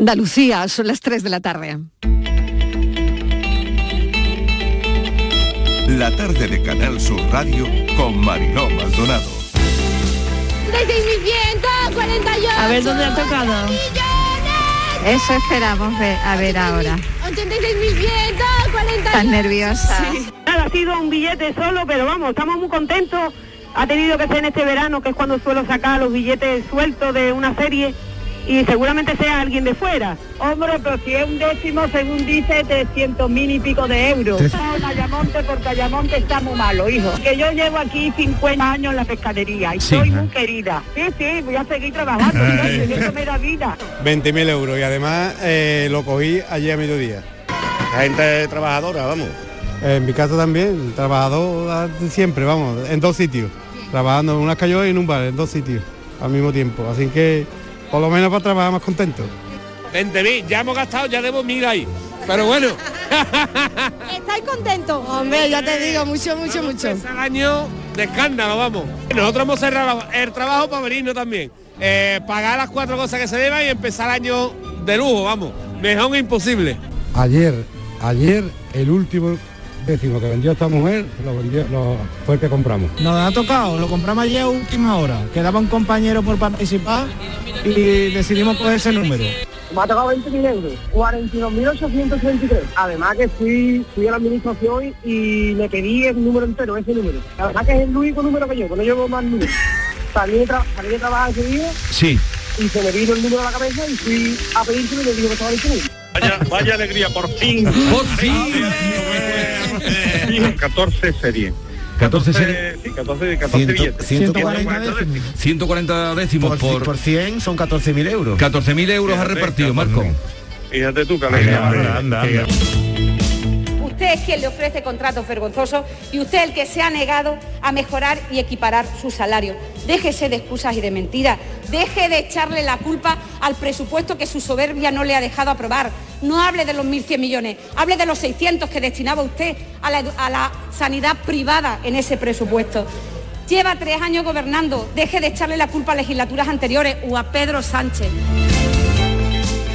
Andalucía, son las 3 de la tarde. La tarde de Canal Sur Radio con Mariló Maldonado. A ver dónde ha tocado. Eso esperamos ver, a ver ahora. 86.140. Tan nerviosa. Nada, ha sido un billete solo, pero vamos, estamos muy contentos. Ha tenido que ser en este verano, que es cuando suelo sacar los billetes sueltos de una serie, y seguramente sea alguien de fuera. Hombre, pero si es un décimo, según dice, 300 mil y pico de euros. Ayamonte, porque Ayamonte está muy malo, hijo. Que yo llevo aquí 50 años en la pescadería y Sí. soy muy querida. Sí, sí, voy a seguir trabajando, y eso me da vida. 20.000 euros y además eh, lo cogí allí a mediodía. La gente trabajadora, vamos. En mi caso también, trabajador siempre, vamos, en dos sitios. Trabajando en una calle y en un bar, en dos sitios al mismo tiempo. Así que por lo menos para trabajar más contento. 20.000, ya hemos gastado, ya debo mil ahí. Pero bueno, ¿Estáis contentos? Hombre, ya te digo, mucho, mucho, mucho. el año de escándalo, vamos. Nosotros hemos cerrado el trabajo para venirnos también. Eh, pagar las cuatro cosas que se deban y empezar el año de lujo, vamos. Mejor imposible. Ayer, ayer el último décimo que vendió esta mujer lo vendió, lo, fue el que compramos. Nos ha tocado, lo compramos ayer a última hora. Quedaba un compañero por participar y decidimos coger ese número. Me ha tocado 20.000 euros, 42.833. Además que fui, fui a la administración y le pedí el número entero, ese número. La verdad que es el único número que llevo, no llevo más números. Salí de, tra- salí de trabajar ese día Sí. y se me vino el número a la cabeza y fui a pedírselo y le digo que estaba disponible. Vaya, vaya alegría, por fin. Por fin. 14 series. 14 Eh, sí, 14, 14 billetes. 140 décimos. 140 décimos por, por 100 son 14.000 euros. 14.000 euros ha repartido, Marco. Fíjate tú, que alegría. anda, anda. Usted es quien le ofrece contratos vergonzosos y usted el que se ha negado a mejorar y equiparar su salario. Déjese de excusas y de mentiras. Deje de echarle la culpa al presupuesto que su soberbia no le ha dejado aprobar. No hable de los 1.100 millones, hable de los 600 que destinaba usted a la, a la sanidad privada en ese presupuesto. Lleva tres años gobernando. Deje de echarle la culpa a legislaturas anteriores o a Pedro Sánchez.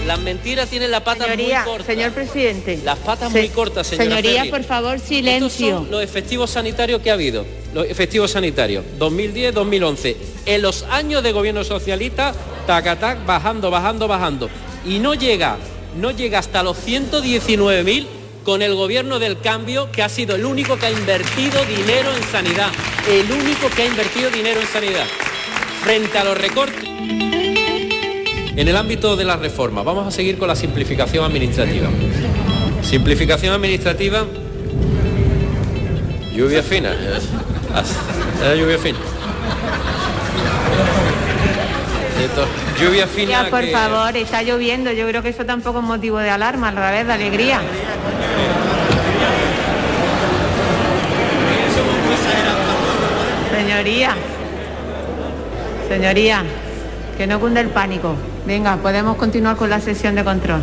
Las mentiras tienen la pata Señoría, muy corta. señor presidente. Las patas Se- muy cortas, señora Señoría, Ferri. por favor, Estos silencio. son los efectivos sanitarios que ha habido. Los efectivos sanitarios, 2010-2011. En los años de gobierno socialista, tacatac, bajando, bajando, bajando. Y no llega, no llega hasta los 119.000 con el gobierno del cambio, que ha sido el único que ha invertido dinero en sanidad. El único que ha invertido dinero en sanidad. Frente a los recortes. En el ámbito de la reforma, vamos a seguir con la simplificación administrativa. Simplificación administrativa, lluvia fina. eh, eh, lluvia fina. Lluvia fina. Ya, por que- favor, está lloviendo. Yo creo que eso tampoco es motivo de alarma, al revés, de alegría. Señoría, señoría, que no cunde el pánico. Venga, podemos continuar con la sesión de control.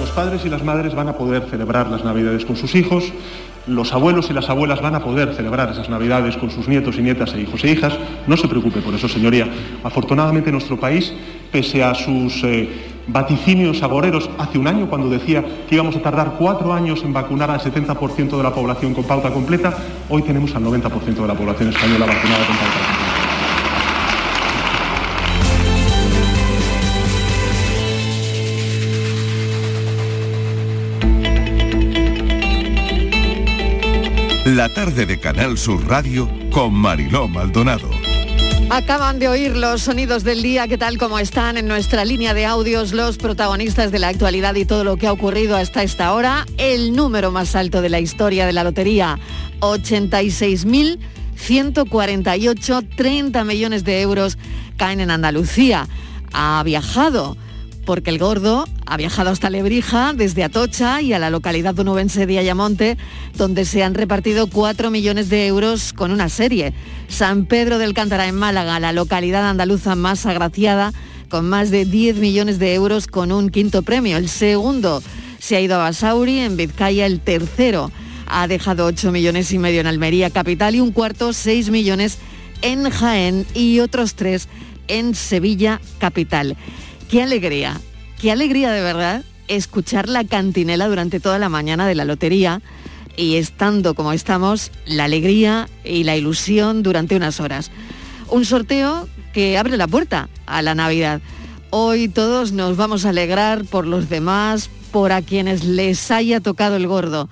Los padres y las madres van a poder celebrar las Navidades con sus hijos, los abuelos y las abuelas van a poder celebrar esas Navidades con sus nietos y nietas e hijos e hijas. No se preocupe por eso, señoría. Afortunadamente nuestro país, pese a sus eh, vaticinios agoreros hace un año, cuando decía que íbamos a tardar cuatro años en vacunar al 70% de la población con pauta completa, hoy tenemos al 90% de la población española vacunada con pauta completa. La tarde de Canal Sur Radio con Mariló Maldonado. Acaban de oír los sonidos del día, ¿qué tal como están en nuestra línea de audios los protagonistas de la actualidad y todo lo que ha ocurrido hasta esta hora? El número más alto de la historia de la lotería, 86.148, 30 millones de euros caen en Andalucía. Ha viajado porque el gordo ha viajado hasta Lebrija, desde Atocha y a la localidad onubense de Ayamonte, donde se han repartido 4 millones de euros con una serie. San Pedro del Cántara en Málaga, la localidad andaluza más agraciada, con más de 10 millones de euros con un quinto premio. El segundo se ha ido a Basauri, en Vizcaya el tercero ha dejado 8 millones y medio en Almería capital y un cuarto 6 millones en Jaén y otros tres en Sevilla capital. Qué alegría, qué alegría de verdad escuchar la cantinela durante toda la mañana de la lotería y estando como estamos, la alegría y la ilusión durante unas horas. Un sorteo que abre la puerta a la Navidad. Hoy todos nos vamos a alegrar por los demás, por a quienes les haya tocado el gordo.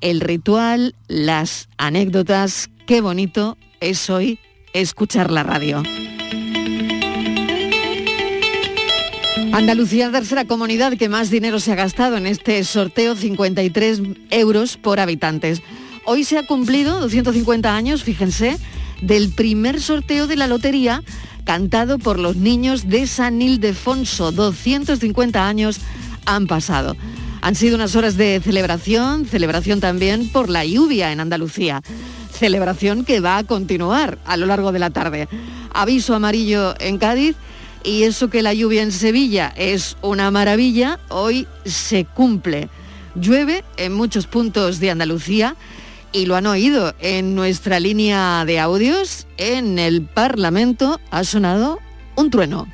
El ritual, las anécdotas, qué bonito es hoy escuchar la radio. Andalucía tercera comunidad que más dinero se ha gastado en este sorteo, 53 euros por habitantes. Hoy se ha cumplido 250 años, fíjense, del primer sorteo de la lotería cantado por los niños de San Ildefonso. 250 años han pasado. Han sido unas horas de celebración, celebración también por la lluvia en Andalucía. Celebración que va a continuar a lo largo de la tarde. Aviso amarillo en Cádiz y eso que la lluvia en Sevilla es una maravilla, hoy se cumple. Llueve en muchos puntos de Andalucía y lo han oído en nuestra línea de audios. En el Parlamento ha sonado un trueno.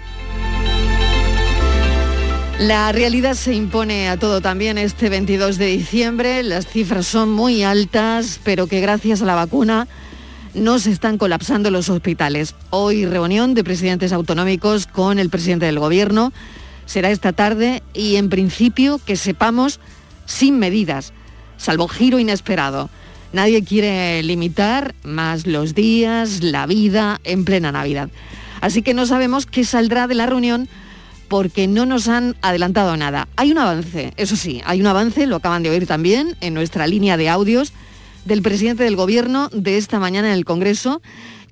La realidad se impone a todo también este 22 de diciembre. Las cifras son muy altas, pero que gracias a la vacuna no se están colapsando los hospitales. Hoy reunión de presidentes autonómicos con el presidente del gobierno. Será esta tarde y en principio que sepamos sin medidas, salvo giro inesperado. Nadie quiere limitar más los días, la vida en plena Navidad. Así que no sabemos qué saldrá de la reunión porque no nos han adelantado nada. Hay un avance, eso sí, hay un avance, lo acaban de oír también en nuestra línea de audios del presidente del Gobierno de esta mañana en el Congreso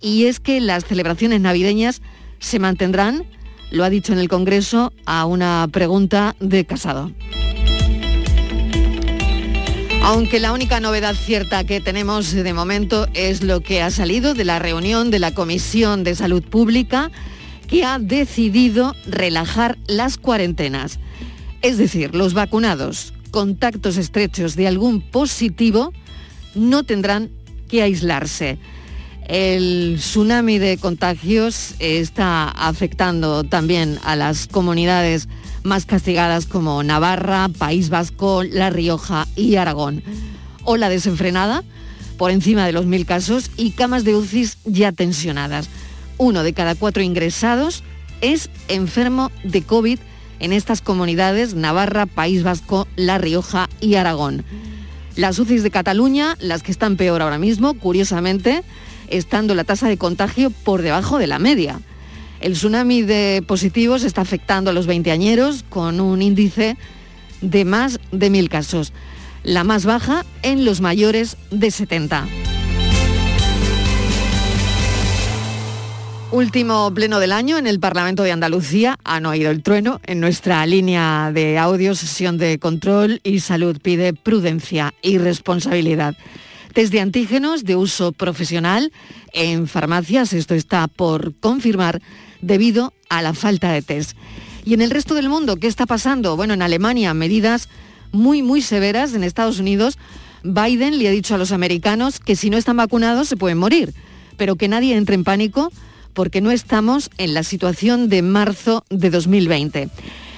y es que las celebraciones navideñas se mantendrán, lo ha dicho en el Congreso, a una pregunta de Casado. Aunque la única novedad cierta que tenemos de momento es lo que ha salido de la reunión de la Comisión de Salud Pública que ha decidido relajar las cuarentenas. Es decir, los vacunados, contactos estrechos de algún positivo, no tendrán que aislarse. El tsunami de contagios está afectando también a las comunidades más castigadas como Navarra, País Vasco, La Rioja y Aragón. Ola desenfrenada por encima de los mil casos y camas de UCIs ya tensionadas. Uno de cada cuatro ingresados es enfermo de COVID en estas comunidades Navarra, País Vasco, La Rioja y Aragón. Las UCIs de Cataluña, las que están peor ahora mismo, curiosamente, estando la tasa de contagio por debajo de la media. El tsunami de positivos está afectando a los veinteañeros con un índice de más de mil casos, la más baja en los mayores de 70. Último pleno del año en el Parlamento de Andalucía. Han oído el trueno en nuestra línea de audio, sesión de control y salud pide prudencia y responsabilidad. Test de antígenos de uso profesional en farmacias, esto está por confirmar debido a la falta de test. Y en el resto del mundo, ¿qué está pasando? Bueno, en Alemania medidas muy, muy severas. En Estados Unidos, Biden le ha dicho a los americanos que si no están vacunados se pueden morir, pero que nadie entre en pánico porque no estamos en la situación de marzo de 2020.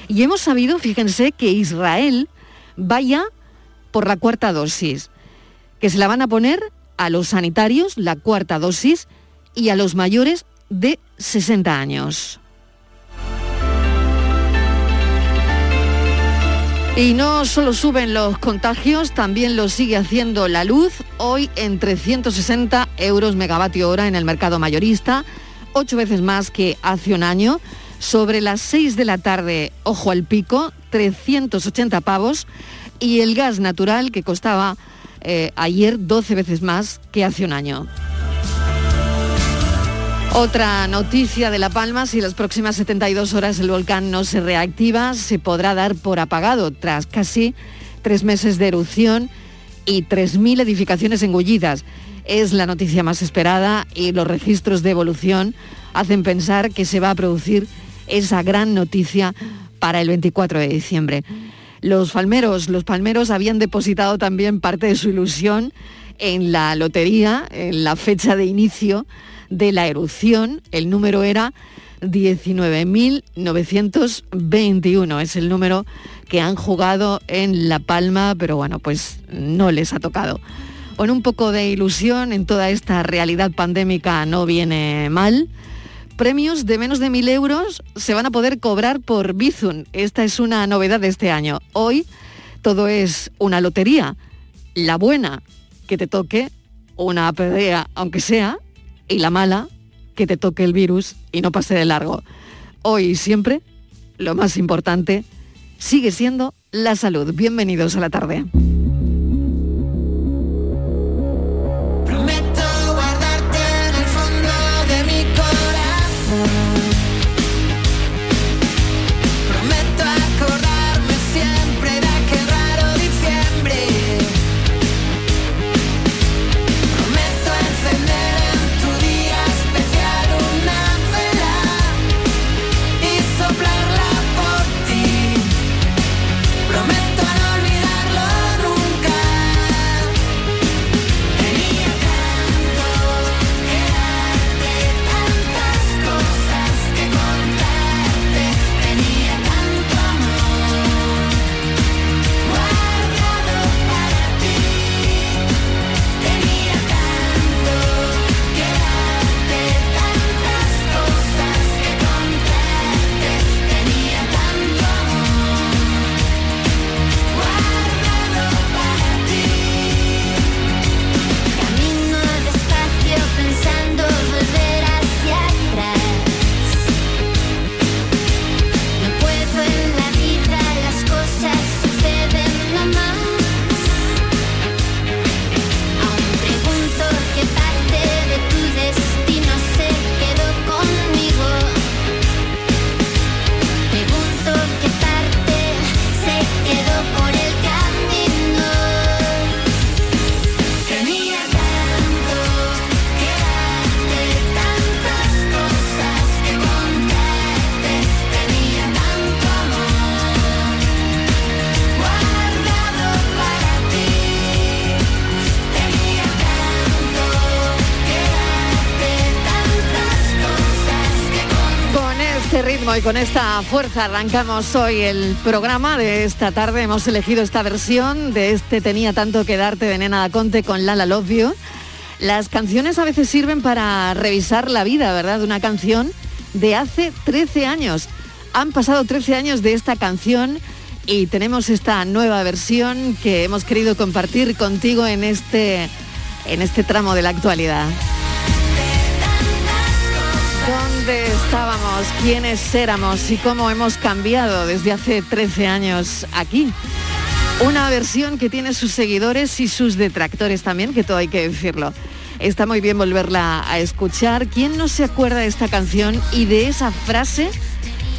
Y hemos sabido, fíjense, que Israel vaya por la cuarta dosis, que se la van a poner a los sanitarios, la cuarta dosis, y a los mayores de 60 años. Y no solo suben los contagios, también lo sigue haciendo la luz, hoy en 360 euros megavatio hora en el mercado mayorista, ocho veces más que hace un año. Sobre las 6 de la tarde, ojo al pico, 380 pavos. Y el gas natural que costaba eh, ayer 12 veces más que hace un año. Otra noticia de La Palma, si las próximas 72 horas el volcán no se reactiva, se podrá dar por apagado tras casi tres meses de erupción y 3.000 edificaciones engullidas es la noticia más esperada y los registros de evolución hacen pensar que se va a producir esa gran noticia para el 24 de diciembre. Los palmeros, los palmeros habían depositado también parte de su ilusión en la lotería, en la fecha de inicio de la erupción. El número era 19.921 es el número que han jugado en La Palma, pero bueno, pues no les ha tocado. Con un poco de ilusión en toda esta realidad pandémica no viene mal. Premios de menos de mil euros se van a poder cobrar por Bizun. Esta es una novedad de este año. Hoy todo es una lotería. La buena, que te toque una pedrea, aunque sea, y la mala, que te toque el virus y no pase de largo. Hoy y siempre, lo más importante sigue siendo la salud. Bienvenidos a la tarde. Con esta fuerza arrancamos hoy el programa de esta tarde. Hemos elegido esta versión de este Tenía tanto que darte de Nena Conte con Lala Love You. Las canciones a veces sirven para revisar la vida, ¿verdad? Una canción de hace 13 años. Han pasado 13 años de esta canción y tenemos esta nueva versión que hemos querido compartir contigo en este, en este tramo de la actualidad. ¿Dónde estábamos? ¿Quiénes éramos? ¿Y cómo hemos cambiado desde hace 13 años aquí? Una versión que tiene sus seguidores y sus detractores también, que todo hay que decirlo. Está muy bien volverla a escuchar. ¿Quién no se acuerda de esta canción y de esa frase?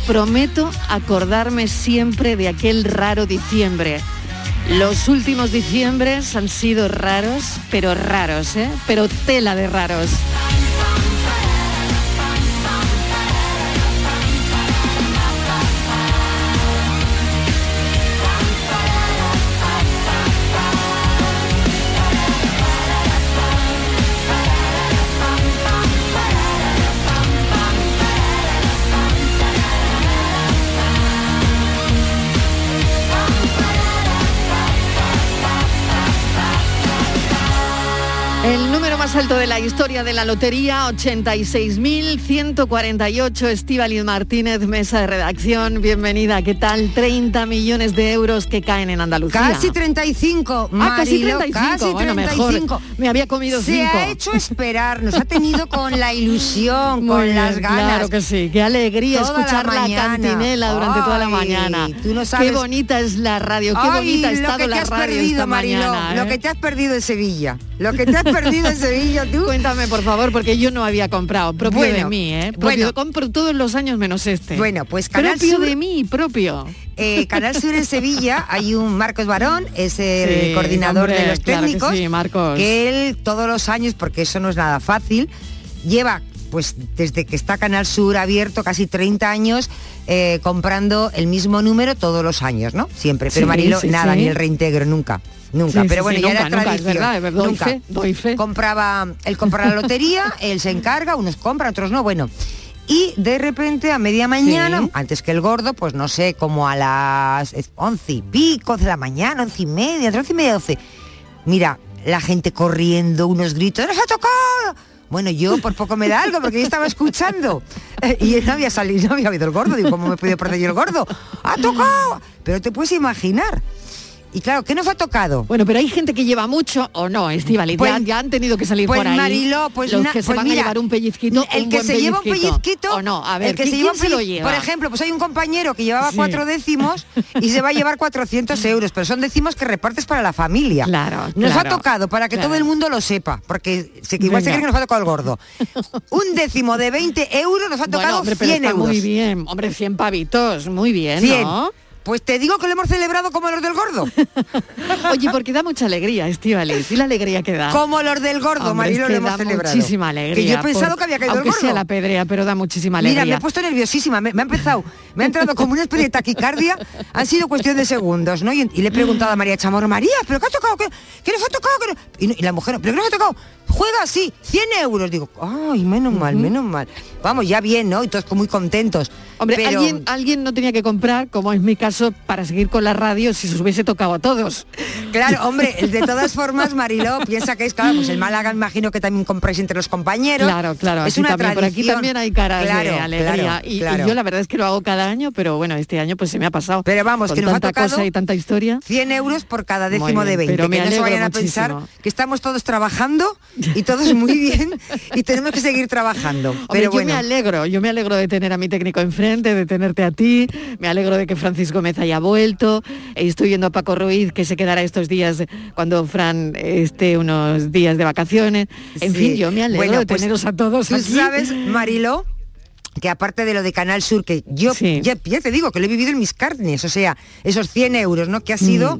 Prometo acordarme siempre de aquel raro diciembre. Los últimos diciembres han sido raros, pero raros, ¿eh? Pero tela de raros. Más alto de la historia de la lotería, 86.148. Estíbaliz Martínez, mesa de redacción. Bienvenida. ¿Qué tal? 30 millones de euros que caen en Andalucía. Casi 35, Ah, casi Marilo, 35. casi Bueno, mejor. 35. Me había comido Se cinco. ha hecho esperar, nos ha tenido con la ilusión, Muy con bien, las ganas. Claro que sí. Qué alegría Toda la escuchar la, mañana. cantinela durante toda la mañana. tú no Qué sabes- bonita es la radio, qué Ay, bonita ha lo estado la radio perdido, esta Mariló, mañana. lo ¿eh? que te has perdido en Sevilla. Lo que te has perdido en Sevilla, tú. Cuéntame, por favor, porque yo no había comprado. Propio de mí, ¿eh? Propio, bueno. compro todos los años menos este. Bueno, pues Canal Propio Sur- de mí, propio. Eh, Canal Sur en Sevilla hay un Marcos Barón, es el Sí, coordinador hombre, de los claro que técnicos, sí, Marcos. que él todos los años, porque eso no es nada fácil, lleva pues desde que está Canal Sur abierto casi 30 años eh, comprando el mismo número todos los años, ¿no? Siempre. Pero Sí, Marilo, sí, nada, sí. ni el reintegro, nunca. Nunca, Sí, pero bueno, sí, ya nunca, era nunca, tradición. es verdad, es verdad, doy Nunca. fe, doy fe. Compraba, él compra la lotería, él se encarga, unos compran, otros no, bueno. y de repente a media mañana, antes que el gordo, pues no sé, como a las once y pico de la mañana, once y media, once y media, doce. Mira, la gente corriendo, unos gritos, ¡nos ha tocado! Bueno, yo por poco me da algo porque yo estaba escuchando. Y no había salido, no había habido el gordo. Digo, ¿cómo me he podido perder yo el gordo? ¡Ha tocado! Pero te puedes imaginar. Y claro, ¿qué nos ha tocado? Bueno, pero hay gente que lleva mucho o no, Estivali. Pues- ya, ya han tenido que salir pues, por ahí. Mariló, pues los na- que se pues van mira, a llevar un pellizquito. el un que buen se lleva un pellizquito o no. A ver, el que se ¿quién lleva un se lo lleva? por ejemplo pues hay un compañero que llevaba Sí. cuatro décimos y se va a llevar 400 euros pero son décimos que repartes para la familia Claro, nos claro, ha tocado para que claro. todo el mundo lo sepa porque se, que igual se Venga. cree que nos ha tocado el gordo un décimo de 20 euros nos ha Bueno, tocado hombre, pero 100 está euros muy bien. Hombre, 100 pavitos, muy bien, 100. ¿no? Pues te digo que lo hemos celebrado como los del gordo Oye, porque da mucha alegría, Estivali. ¿Y la alegría que da? como los del gordo Hombre, Marilo es que lo hemos da celebrado muchísima alegría. que yo he pensado por- que había caído el gordo sea la pedrea, pero da muchísima alegría. Mira, me he puesto nerviosísima, me, me ha empezado, me ha entrado como una especie de taquicardia, han sido cuestión de segundos, ¿no? Y, y le he preguntado a María Chamorro, María, ¿pero qué ha tocado? ¿Qué, qué nos ha tocado? ¿Qué no-?" Y, no- y la mujer, ¿pero qué nos ha tocado? Juega así, 100 euros. Digo, ay, menos mal, menos mal. Vamos, ya bien, ¿no? Y todos muy contentos. Hombre, Pero- alguien, alguien no tenía que comprar, como es mi caso, para seguir con la radio si se hubiese tocado a todos. Claro, hombre, de todas formas, Mariló, piensa que es, claro, pues el Málaga imagino que también compráis entre los compañeros. Claro, claro. Es una también, por aquí tradición. también hay caras Claro, de alegría. claro, y, yo la verdad es que lo hago cada año, pero bueno, este año pues se me ha pasado. Pero vamos, Con que nos ha tanta tocado cosa y tanta historia. 100 euros por cada décimo bien, de 20. pero me que no se vayan a muchísimo. pensar que estamos todos trabajando y todos muy bien y tenemos que seguir trabajando. Hombre, Pero bueno, me alegro, yo me alegro de tener a mi técnico enfrente, de tenerte a ti, me alegro de que Francisco Gómez haya vuelto, eh, estoy viendo a Paco Ruiz que se quedará estos días cuando Fran esté unos días de vacaciones. En Sí. fin, yo me alegro Bueno, de pues, teneros a todos Tú aquí. sabes, Marilo, que aparte de lo de Canal Sur, que yo ya, ya te digo que lo he vivido en mis carnes, o sea, esos 100 euros, ¿no? Que ha sido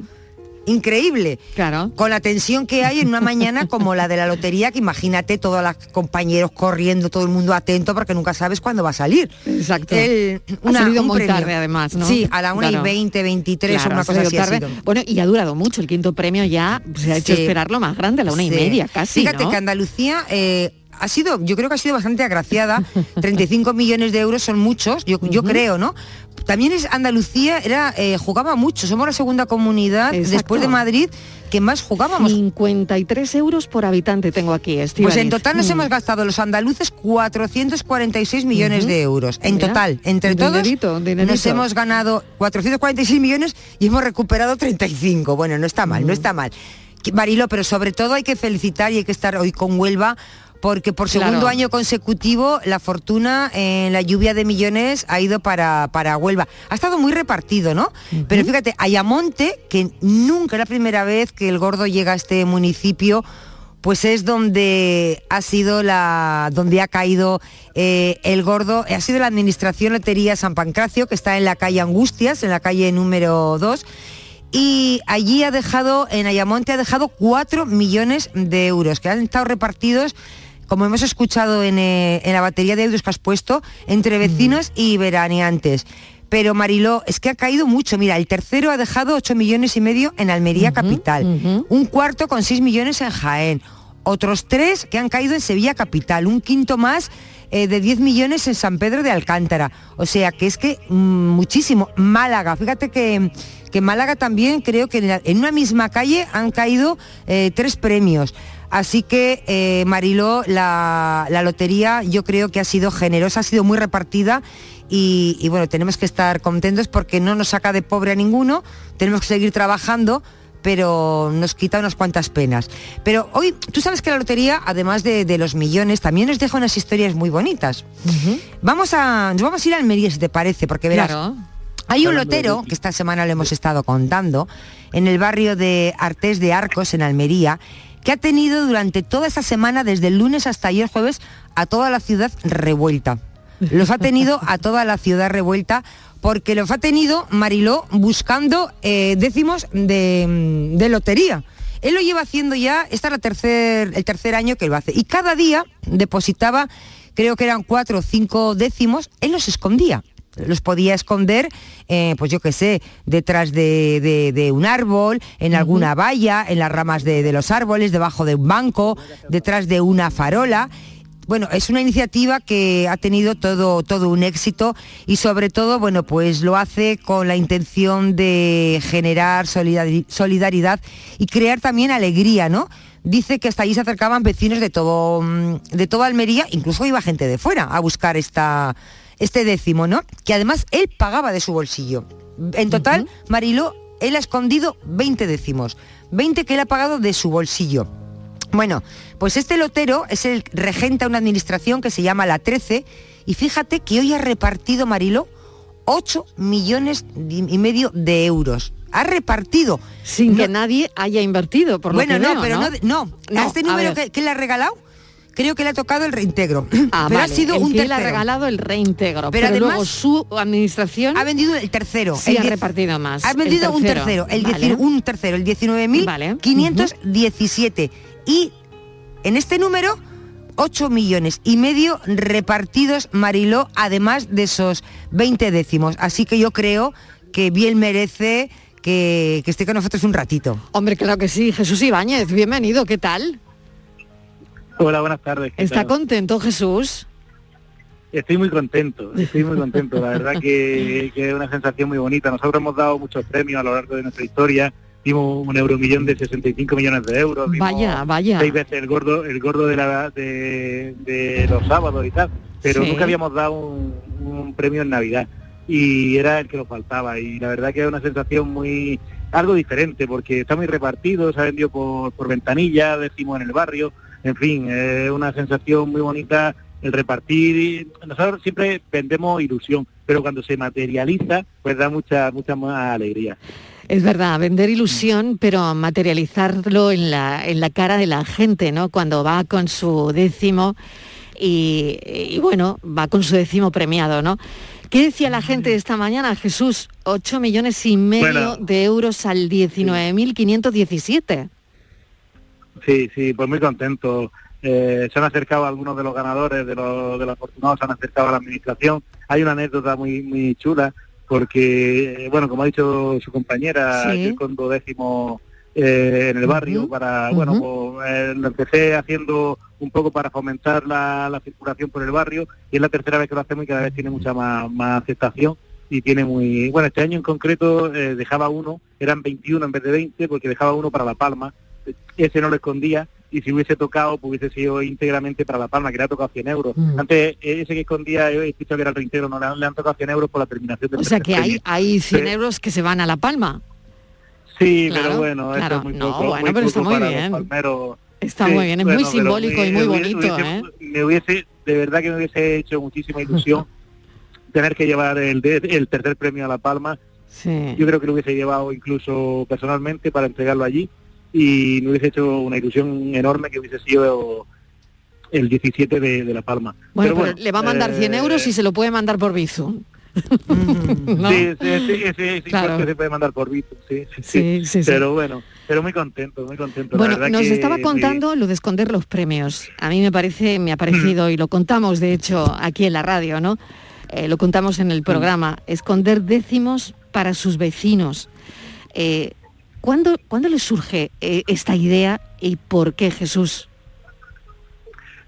increíble. Claro. Con la tensión que hay en una mañana como la de la lotería, que imagínate todos los compañeros corriendo, todo el mundo atento, porque nunca sabes cuándo va a salir. Exacto. El- ha una- salido un muy premio. tarde además, ¿no? Sí, a la 1 Claro. y 20, 23 Claro, o una ha cosa así ha tarde. sido. Bueno, y ha durado mucho, el quinto premio ya se ha hecho Sí. esperar lo más grande, a la una y media casi. Fíjate ¿no? que Andalucía eh, ha sido, yo creo que ha sido bastante agraciada. 35 millones de euros son muchos, yo, yo creo, ¿no? También es Andalucía era eh, jugaba mucho. Somos la segunda comunidad Exacto. después de Madrid que más jugábamos. 53 euros por habitante tengo aquí, Pues Estíbaliz. en total nos Mm. hemos gastado los andaluces 446 millones Ujú. de euros. En Mira, total, entre todos, dinerito, un dinerito. nos hemos ganado 446 millones y hemos recuperado 35. Bueno, no está mal, no está mal. Marilo, pero sobre todo hay que felicitar y hay que estar hoy con Huelva porque por Claro. segundo año consecutivo la fortuna en la lluvia de millones ha ido para, para Huelva. Ha estado muy repartido, ¿no? Pero fíjate, Ayamonte, que nunca es la primera vez que el gordo llega a este municipio, pues es donde ha sido la donde ha caído eh, el gordo ha sido la administración lotería San Pancracio que está en la calle Angustias en la calle número 2 y allí ha dejado en Ayamonte ha dejado 4 millones de euros que han estado repartidos como hemos escuchado en, eh, en la batería de euros que has puesto entre vecinos y veraneantes pero Mariló, es que ha caído mucho. Mira, el tercero ha dejado 8 millones y medio en Almería Capital, un cuarto con 6 millones en Jaén, otros tres que han caído en Sevilla Capital, un quinto más eh, de 10 millones en San Pedro de Alcántara. O sea que es que mm, muchísimo. Málaga, fíjate que, que Málaga también creo que en, la- en una misma calle han caído eh, tres premios. Así que, eh, Mariló, la, la lotería yo creo que ha sido generosa, ha sido muy repartida y, y, bueno, tenemos que estar contentos porque no nos saca de pobre a ninguno, tenemos que seguir trabajando pero nos quita unas cuantas penas. Pero hoy, tú sabes que la lotería, además de, de los millones, también nos deja unas historias muy bonitas. Vamos a, nos vamos a ir a Almería, si te parece, porque verás, Claro. hay un lotero, que esta semana lo hemos estado contando, en el barrio de Artés de Arcos, en Almería, que ha tenido durante toda esta semana, desde el lunes hasta ayer jueves, a toda la ciudad revuelta. Los ha tenido a toda la ciudad revuelta porque los ha tenido Mariló buscando eh, décimos de, de lotería. Él lo lleva haciendo ya, este es la tercer, el tercer año que lo hace. Y cada día depositaba, creo que eran cuatro o cinco décimos, él los escondía los podía esconder, eh, pues yo qué sé, detrás de, de- de un árbol, en alguna valla, en las ramas de, de los árboles, debajo de un banco, detrás de una farola. bueno, es una iniciativa que ha tenido todo, todo un éxito y sobre todo, bueno, pues lo hace con la intención de generar solidari- solidaridad y crear también alegría, ¿no? Dice que hasta allí se acercaban vecinos de todo, mm, de toda Almería, incluso iba gente de fuera a buscar esta, este décimo, ¿no? Que además él pagaba de su bolsillo. En total, Mariló, él ha escondido 20 décimos, 20 que él ha pagado de su bolsillo. Bueno, pues este lotero es el regenta una administración que se llama La 13 y fíjate que hoy ha repartido Marilo 8 millones y medio de euros. Ha repartido. Sin que nadie haya invertido, por lo bueno, que no, veo, pero no, ¿no? a este número que le ha regalado, creo que le ha tocado el reintegro. Ah, pero vale, ha sido el un que tercero. le ha regalado el reintegro, pero, Pero además- luego su administración ha vendido el tercero. sí el ha repartido más. Ha vendido un tercero, el Vale. un tercero, el 19.517. Y en este número, 8 millones y medio repartidos, Mariló, además de esos 20 décimos. Así que yo creo que bien merece que, que esté con nosotros un ratito. Hombre, claro que sí. Jesús Ibáñez, bienvenido, ¿qué tal? Hola, buenas tardes. ¿qué ¿Está tal? contento Jesús? Estoy muy contento, estoy muy contento. La verdad que, que es una sensación muy bonita. Nosotros hemos dado muchos premios a lo largo de nuestra historia. Dimos un euromillón de 65 millones de euros. Vaya, vaya. Seis veces el gordo, el gordo de, la, de, de los sábados y tal. Pero Sí. nunca habíamos dado un, un premio en Navidad. Y era el que nos faltaba. Y la verdad que es una sensación muy algo diferente porque está muy repartido, se ha vendido por, por ventanilla, decimos en el barrio. En fin, es una sensación muy bonita el repartir. y Nosotros siempre vendemos ilusión, pero cuando se materializa, pues da mucha, mucha más alegría. Es verdad, vender ilusión, pero materializarlo en la, en la cara de la gente, ¿no? Cuando va con su décimo y, y, bueno, va con su décimo premiado, ¿no? ¿Qué decía la gente esta mañana, Jesús? 8 millones y medio Bueno. de euros al 19.517. Sí, sí, pues muy contento. Eh, se han acercado algunos de los ganadores, de los, de los afortunados, se han acercado a la administración. Hay una anécdota muy muy chula, porque, eh, bueno, como ha dicho su compañera, Sí. yo escondo décimo eh, en el barrio para, bueno, pues, eh, lo empecé haciendo un poco para fomentar la, la circulación por el barrio y es la tercera vez que lo hacemos y cada vez tiene mucha más, más aceptación y tiene muy... Bueno, este año en concreto eh, dejaba uno, eran 21 en vez de 20 porque dejaba uno para La Palma, ese no lo escondía y si hubiese tocado, pues hubiese sido íntegramente para La Palma, que le ha tocado 100 euros. Mm. Antes, eh, ese que escondía, yo he escuchado que era el reintegro, no le han, le han tocado 100 euros por la terminación del O sea que hay, hay 100 Sí. euros que se van a La Palma. Sí, Claro, pero bueno, claro. esto es muy No, poco, bueno, muy pero está muy para bien. los palmeros. Está muy bien, es muy simbólico me- y muy me bonito, hubiese- ¿eh? Me hubiese, de verdad que me hubiese hecho muchísima ilusión tener que llevar el, el tercer premio a La Palma. Sí. Yo creo que lo hubiese llevado incluso personalmente para entregarlo allí y me hubiese hecho una ilusión enorme que hubiese sido el 17 de, de La Palma. Bueno, Pero pero le va a mandar eh, 100 euros y se lo puede mandar por Bizum. ¿No? Sí, sí, sí, sí, sí, Claro. porque se puede mandar por Vito, sí, sí, Sí, sí, sí. Pero bueno, pero muy contento, muy contento. Bueno, nos que estaba contando lo de esconder los premios. A mí me parece, me ha parecido, y lo contamos de hecho aquí en la radio, ¿no? Eh, lo contamos en el programa, esconder décimos para sus vecinos. Eh, ¿cuándo, ¿Cuándo les surge eh, esta idea y por qué, Jesús?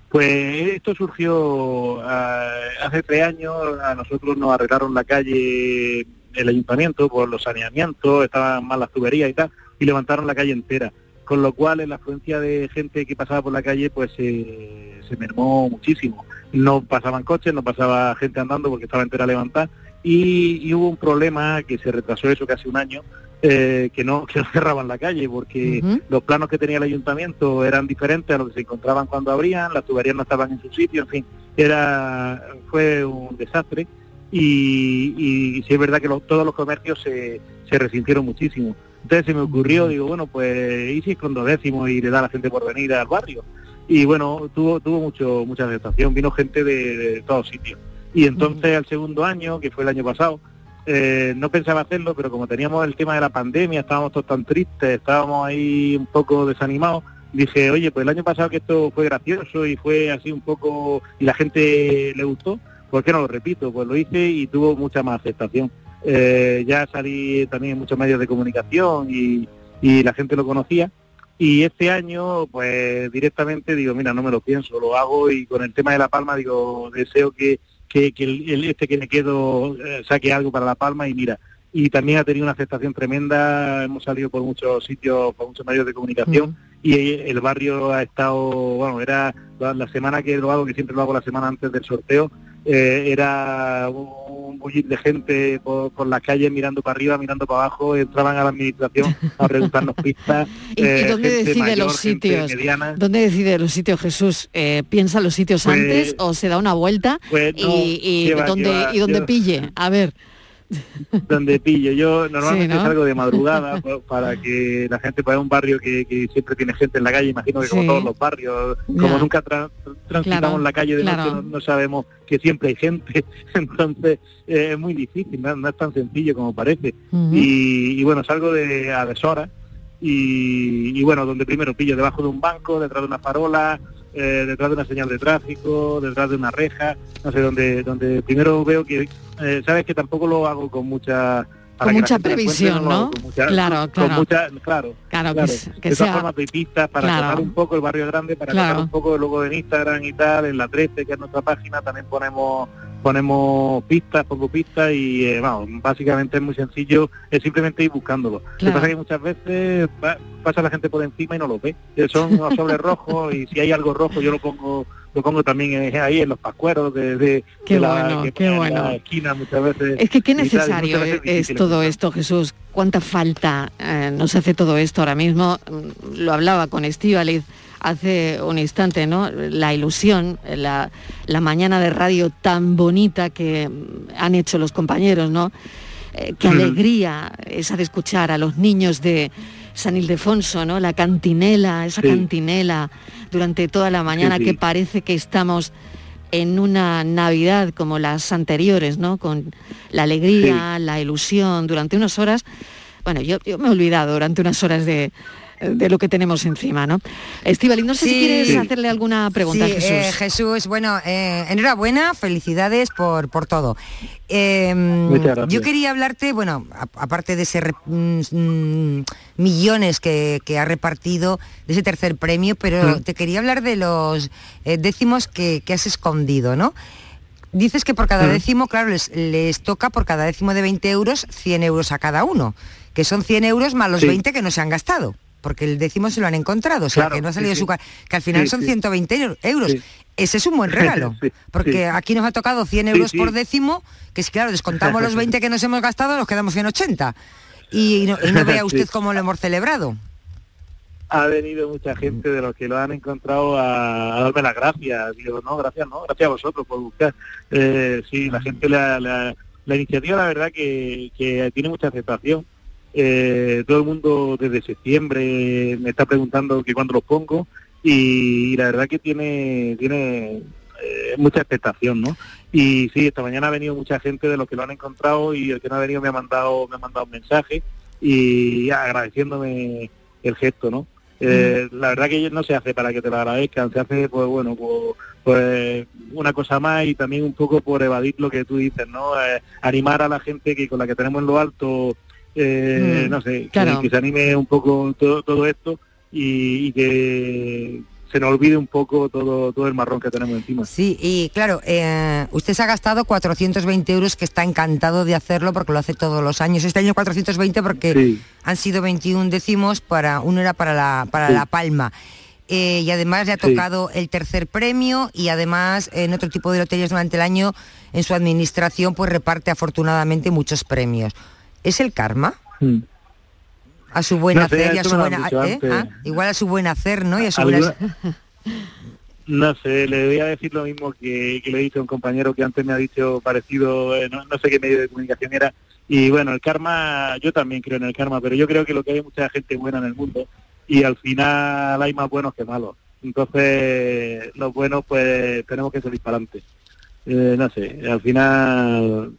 Pues esto surgió ah, hace tres años, a nosotros nos arreglaron la calle, el ayuntamiento, por los saneamientos, estaban mal las tuberías y tal, y levantaron la calle entera. Con lo cual, en la afluencia de gente que pasaba por la calle, pues eh, se mermó muchísimo. No pasaban coches, no pasaba gente andando porque estaba entera levantada, y, y hubo un problema que se retrasó eso casi un año, eh, que no que no cerraban la calle porque los planos que tenía el ayuntamiento eran diferentes a los que se encontraban cuando abrían, las tuberías no estaban en su sitio, en fin, era fue un desastre y, y, sí es verdad que lo- todos los comercios se, se resintieron muchísimo. Entonces se me ocurrió, digo, bueno, pues y si es con dos décimos y le da a la gente por venir al barrio. Y bueno, tuvo tuvo mucho mucha aceptación, vino gente de, de todos sitios. Y entonces al segundo año, que fue el año pasado, eh, no pensaba hacerlo, pero como teníamos el tema de la pandemia, estábamos todos tan tristes, estábamos ahí un poco desanimados, dije, oye, pues el año pasado que esto fue gracioso y fue así un poco, y la gente le gustó, ¿por qué no lo repito? Pues lo hice y tuvo mucha más aceptación. Eh, ya salí también en muchos medios de comunicación y, y la gente lo conocía Y este año, pues directamente digo, mira, no me lo pienso, lo hago y con el tema de La Palma digo, deseo que, que, que el, el este que me quedo eh, saque algo para La Palma y mira, y también ha tenido una aceptación tremenda, hemos salido por muchos sitios, por muchos medios de comunicación y el barrio ha estado, bueno, era la, la semana que lo hago, que siempre lo hago la semana antes del sorteo, eh, era un bullicio de gente por, por las calles mirando para arriba, mirando para abajo, entraban a la administración a preguntarnos pistas. ¿Y, y eh, dónde gente decide mayor, los sitios? ¿Dónde decide los sitios Jesús? Eh, ¿Piensa los sitios Pues- antes o se da una vuelta Pues no, y, y lleva- donde, lleva- y lleva- pille? A ver. donde pillo. Yo normalmente Sí, ¿no? salgo de madrugada pa- para que la gente, es un barrio que, que siempre tiene gente en la calle, imagino que como Sí. todos los barrios, como nunca tra- transitamos Claro, la calle de claro. noche, no, no sabemos que siempre hay gente, entonces eh, es muy difícil, no, no es tan sencillo como parece. Y, y bueno, salgo de a deshora y, y bueno, donde primero pillo debajo de un banco, detrás de una farola, eh, detrás de una señal de tráfico, detrás de una reja, no sé, donde, donde primero veo que, eh, sabes que tampoco lo hago con mucha... Con mucha previsión, ¿no? con mucha- Claro, con claro. mucha- claro, Claro, que claro. que de todas sea- formas doy pistas para Claro. un poco el barrio grande, para tocar un poco luego en Instagram y tal, en la 13, que es nuestra página, también ponemos ponemos pistas, pongo pistas y eh, vamos, básicamente es muy sencillo, es simplemente ir buscándolo. Lo que pasa es que muchas veces va- pasa la gente por encima y no lo ve. Eh, Son los sobres rojos y si hay algo rojo yo lo pongo lo pongo también eh, ahí en los pascueros de, de, Qué de la, bueno, que qué bueno. la esquina muchas veces. Es que qué tal, necesario es, todo esto, Jesús. Cuánta falta eh, nos hace todo esto ahora mismo. Mm, Lo hablaba con Estíbaliz hace un instante, ¿no? La ilusión, la, la mañana de radio tan bonita que mm, han hecho los compañeros, ¿no? Eh, qué Ujú. alegría esa de escuchar a los niños de San Ildefonso, ¿no? La cantinela, esa Sí. cantinela durante toda la mañana sí. que parece que estamos en una Navidad como las anteriores, ¿no? Con la alegría, la ilusión, durante unas horas. Bueno, yo, yo me he olvidado durante unas horas de, de lo que tenemos encima, ¿no? Estivali, no sé si quieres Sí. hacerle alguna pregunta a Jesús. eh, Jesús, bueno, eh, enhorabuena, felicidades por, por todo. Eh, gracias. yo quería hablarte, bueno, a- aparte de ese mm, millones que, que ha repartido, de ese tercer premio, pero Mm. te quería hablar de los eh, décimos que, que has escondido, ¿no? Dices que por cada décimo, claro, les, les toca por cada décimo de 20 euros, 100 euros a cada uno, que son 100 euros más los Sí. 20 que no se han gastado, porque el décimo se lo han encontrado, o sea, Claro, que no ha salido sí. su ca- que al final Sí, son sí. 120 eu- euros. Ese es un buen regalo, porque aquí nos ha tocado 100 Sí, euros por décimo, que es claro, descontamos los 20 que nos hemos gastado, nos quedamos 180. Y no, y no vea usted cómo lo hemos celebrado. ha venido mucha gente de los que lo han encontrado a, a darme las gracias. Digo, no, gracias, no, gracias a vosotros por buscar. Eh, sí, la gente, la, la, la iniciativa, la verdad que, que tiene mucha aceptación. Eh, todo el mundo desde septiembre me está preguntando que cuándo los pongo y, la verdad que tiene tiene eh, mucha expectación, ¿no? Y sí, esta mañana ha venido mucha gente de los que lo han encontrado y el que no ha venido me ha mandado me ha mandado un mensaje y agradeciéndome el gesto, ¿no? Eh, La verdad que no se hace para que te lo agradezcan, se hace, pues bueno, por, pues una cosa más y también un poco por evadir lo que tú dices, ¿no? Eh, animar a la gente que con la que tenemos en lo alto, eh, Mm, no sé, que- claro. que, se anime un poco todo, todo esto y, y que se nos olvide un poco todo, todo el marrón que tenemos encima. Sí, y claro, eh, usted se ha gastado 420 euros, que está encantado de hacerlo porque lo hace todos los años. Este año 420 porque Sí. han sido 21 décimos, para uno era para la, para Sí. la Palma. Eh, y además le ha Sí. tocado el tercer premio y además en otro tipo de loterías durante el año en su administración pues reparte afortunadamente muchos premios. ¿Es el karma? Mm. A su buen No hacer y a su buena... ¿eh? Ah, Igual a su buen hacer, ¿no? Y a su Alguna- buena... No sé, le voy a decir lo mismo que, que le he dicho a un compañero que antes me ha dicho parecido, eh, no, no sé qué medio de comunicación era. Y bueno, el karma, yo también creo en el karma, pero yo creo que lo que hay mucha gente buena en el mundo y al final hay más buenos que malos. Entonces, los buenos pues tenemos que salir para adelante. Eh, no sé, al final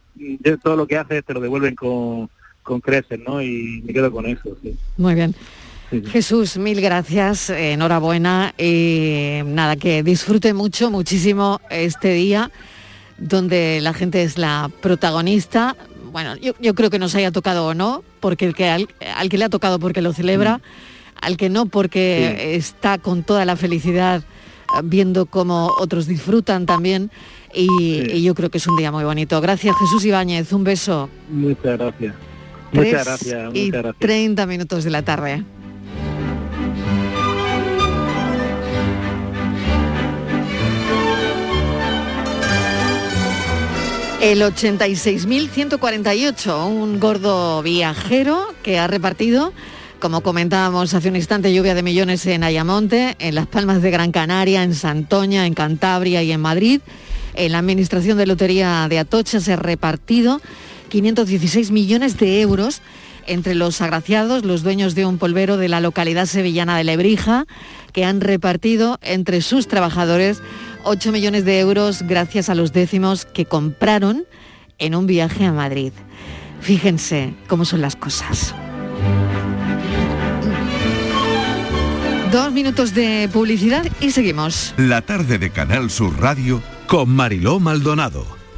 todo lo que haces te lo devuelven con, con creces, ¿no? Y me quedo con eso, sí. Muy bien. Sí, sí. Jesús, mil gracias, enhorabuena y nada, que disfrute mucho, muchísimo este día donde la gente es la protagonista. Bueno, yo, yo creo que nos haya tocado o no, porque el que al, al que le ha tocado porque lo celebra, al que no porque está con toda la felicidad eh, viendo cómo otros disfrutan también y, y yo creo que es un día muy bonito. Gracias Jesús Ibáñez, un beso. Muchas gracias. Muchas gracias, y muchas gracias. 30 minutos de la tarde. El 86.148, un gordo viajero que ha repartido, como comentábamos hace un instante, lluvia de millones en Ayamonte, en Las Palmas de Gran Canaria, en Santoña, en Cantabria y en Madrid. En la Administración de Lotería de Atocha se ha repartido 516 millones de euros entre los agraciados, los dueños de un polvero de la localidad sevillana de Lebrija, que han repartido entre sus trabajadores 8 millones de euros gracias a los décimos que compraron en un viaje a Madrid. Fíjense cómo son las cosas. Dos minutos de publicidad y seguimos. La tarde de Canal Sur Radio con Mariló Maldonado.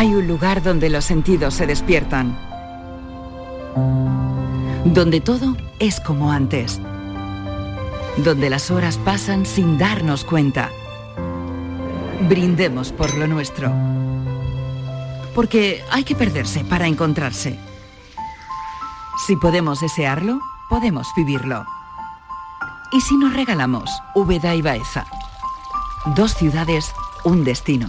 Hay un lugar donde los sentidos se despiertan. Donde todo es como antes. Donde las horas pasan sin darnos cuenta. Brindemos por lo nuestro. Porque hay que perderse para encontrarse. Si podemos desearlo, podemos vivirlo. ¿Y si nos regalamos Úbeda y Baeza? Dos ciudades, un destino.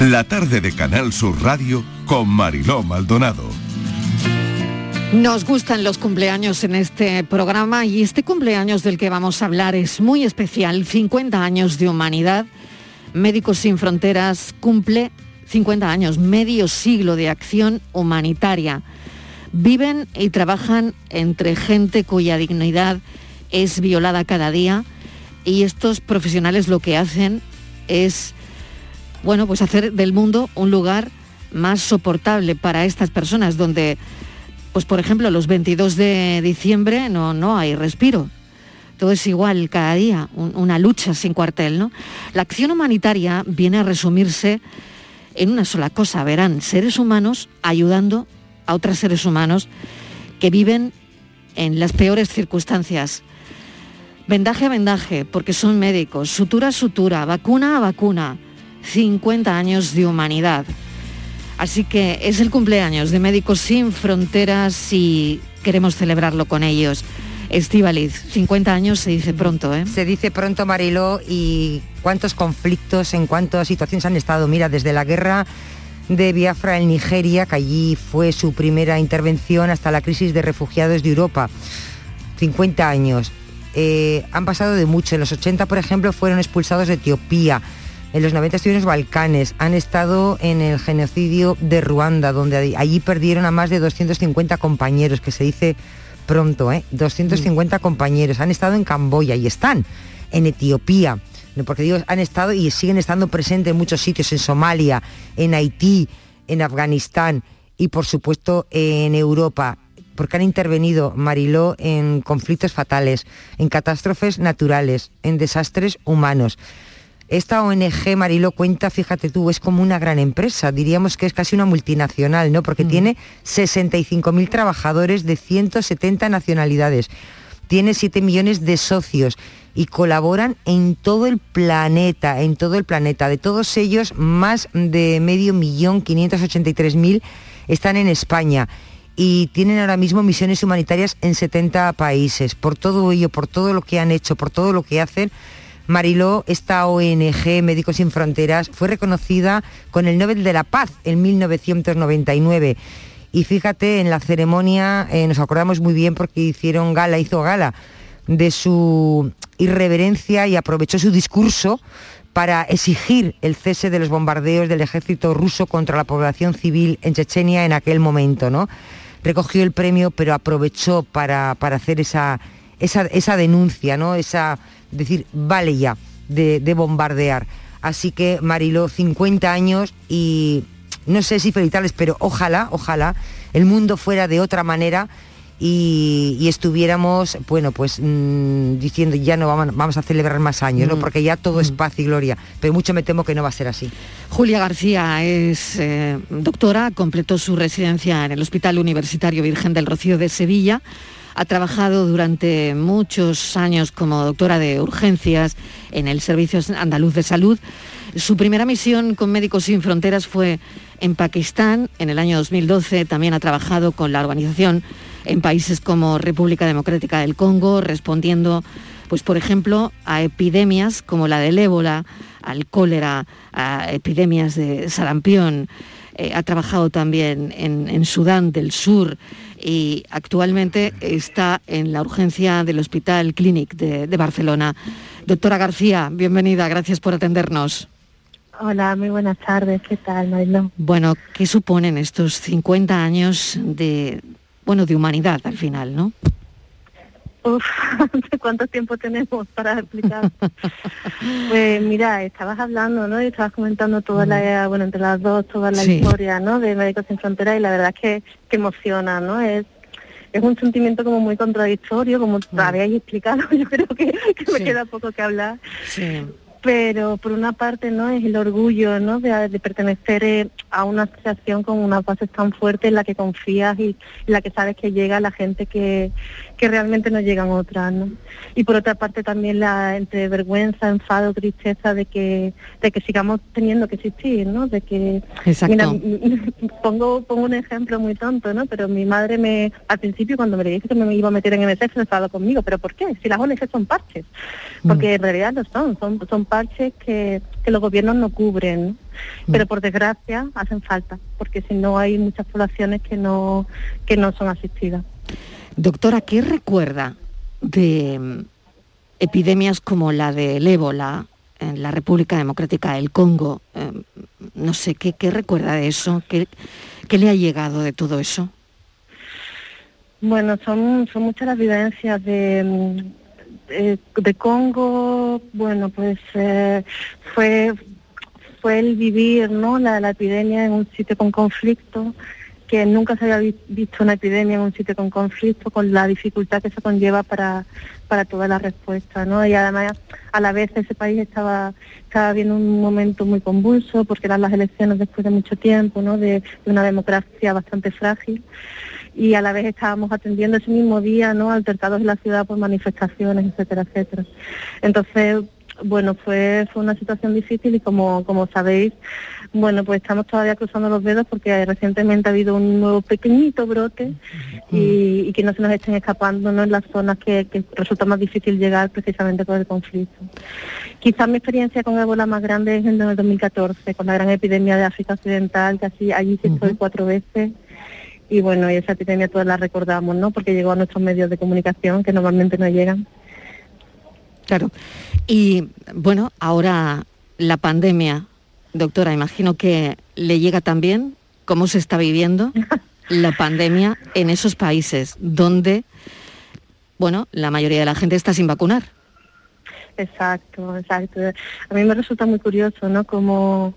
La tarde de Canal Sur Radio con Mariló Maldonado. Nos gustan los cumpleaños en este programa y este cumpleaños del que vamos a hablar es muy especial. 50 años de humanidad. Médicos Sin Fronteras cumple 50 años, medio siglo de acción humanitaria. Viven y trabajan entre gente cuya dignidad es violada cada día y estos profesionales lo que hacen es, bueno, pues hacer del mundo un lugar más soportable para estas personas donde pues por ejemplo, los 22 de diciembre no, no hay respiro. Todo es igual cada día, un- una lucha sin cuartel. ¿no? La acción humanitaria viene a resumirse en una sola cosa, verán, seres humanos ayudando a otros seres humanos que viven en las peores circunstancias. Vendaje a vendaje, porque son médicos, sutura a sutura, vacuna a vacuna. 50 años de humanidad. Así que es el cumpleaños de Médicos Sin Fronteras y queremos celebrarlo con ellos. Estivaliz, 50 años se dice pronto, ¿eh? Se dice pronto, Mariló, y cuántos conflictos, en cuántas situaciones han estado. Mira, desde la guerra de Biafra en Nigeria, que allí fue su primera intervención, hasta la crisis de refugiados de Europa. 50 años. Eh, han pasado de mucho. En los 80, por ejemplo, fueron expulsados de Etiopía. En los 90 estuvieron en los Balcanes, han estado en el genocidio de Ruanda, donde allí perdieron a más de 250 compañeros, que se dice pronto, ¿eh? 250 compañeros, han estado en Camboya y están en Etiopía, porque digo, han estado y siguen estando presentes en muchos sitios, en Somalia, en Haití, en Afganistán y por supuesto en Europa porque han intervenido, Mariló, en conflictos fatales, en catástrofes naturales, en desastres humanos. Esta ONG, Mariló, cuenta, fíjate tú, es como una gran empresa, diríamos que es casi una multinacional, ¿no? Porque tiene 65.000 trabajadores de 170 nacionalidades, tiene 7 millones de socios y colaboran en todo el planeta, en todo el planeta. De todos ellos, más de medio millón, 583.000 están en España y tienen ahora mismo misiones humanitarias en 70 países. Por todo ello, por todo lo que han hecho, por todo lo que hacen, Mariló, esta ONG Médicos Sin Fronteras, fue reconocida con el Nobel de la Paz en 1999. Y fíjate, en la ceremonia eh, nos acordamos muy bien porque hicieron gala, hizo gala de su irreverencia y aprovechó su discurso para exigir el cese de los bombardeos del ejército ruso contra la población civil en Chechenia en aquel momento, ¿no? recogió el premio, pero aprovechó para, hacer esa, esa, denuncia, ¿no? Esa, decir, vale ya, de, de bombardear. Así que Mariló, 50 años y no sé si felicitarles, pero ojalá, ojalá el mundo fuera de otra manera y, estuviéramos, bueno, pues mm, diciendo ya no vamos, vamos, a celebrar más años, ¿no? Mm. porque ya todo es mm. paz y gloria, pero mucho me temo que no va a ser así. Julia García es eh, doctora, completó su residencia en el Hospital Universitario Virgen del Rocío de Sevilla. Ha trabajado durante muchos años como doctora de urgencias en el Servicio Andaluz de Salud. Su primera misión con Médicos Sin Fronteras fue en Pakistán. En el año 2012 también ha trabajado con la organización en países como República Democrática del Congo, respondiendo, pues por ejemplo, a epidemias como la del ébola, al cólera, a epidemias de sarampión. Eh, ha trabajado también en, Sudán del Sur y actualmente está en la urgencia del Hospital Clínic de, Barcelona. Doctora García, bienvenida, gracias por atendernos. Hola, muy buenas tardes, ¿qué tal, Marilón? Bueno, ¿qué suponen estos 50 años de, bueno, de humanidad al final, ¿no? Uf, ¿cuánto tiempo tenemos para explicar? pues mira, estabas hablando, ¿no? Y estabas comentando toda la, bueno, entre las dos, toda la historia, ¿no? De Médicos Sin Fronteras y la verdad es que, que emociona, ¿no? Es es un sentimiento como muy contradictorio, como mm. habéis explicado, yo creo que, me queda poco que hablar. Sí pero por una parte no es el orgullo ¿no? de, pertenecer eh, a una asociación con unas bases tan fuertes en la que confías y en la que sabes que llega la gente que, que realmente no llegan otras, ¿no? Y por otra parte también la entre vergüenza, enfado, tristeza de que de que sigamos teniendo que existir, ¿no? De que Mira, pongo pongo un ejemplo muy tonto, ¿no? Pero mi madre me al principio cuando me dije que me iba a meter en MSF se enfadó conmigo, pero ¿por qué? Si las ONG son parches. Porque mm. en realidad no son, son son parches que, que los gobiernos no cubren. Mm. Pero por desgracia hacen falta, porque si no hay muchas poblaciones que no que no son asistidas. Doctora, ¿qué recuerda de mm, epidemias como la del ébola en la República Democrática del Congo? Em, no sé, ¿qué, recuerda de eso? ¿Qué, le ha llegado de todo eso? Bueno, son, son muchas las vivencias de, mm, de, Congo. Bueno, pues eh, fue, fue el vivir ¿no? la, la epidemia en un sitio con conflicto que nunca se había visto una epidemia en un sitio con conflicto, con la dificultad que se conlleva para, para toda la respuesta, ¿no? Y además, a la vez, ese país estaba, estaba viendo un momento muy convulso, porque eran las elecciones después de mucho tiempo, ¿no? De, de una democracia bastante frágil y a la vez estábamos atendiendo ese mismo día, ¿no? Altercados en la ciudad por manifestaciones, etcétera, etcétera. Entonces, bueno, fue, fue una situación difícil y como, como sabéis, bueno, pues estamos todavía cruzando los dedos porque recientemente ha habido un nuevo pequeñito brote y, que no se nos estén escapando ¿no? en las zonas que, resulta más difícil llegar precisamente por el conflicto. Quizás mi experiencia con ébola más grande es en el 2014, con la gran epidemia de África Occidental, que así allí se estoy cuatro veces y bueno, y esa epidemia todas la recordamos, ¿no? Porque llegó a nuestros medios de comunicación que normalmente no llegan. Claro. Y bueno, ahora la pandemia, doctora, imagino que le llega también cómo se está viviendo la pandemia en esos países donde, bueno, la mayoría de la gente está sin vacunar. Exacto, exacto. A mí me resulta muy curioso, ¿no? Como,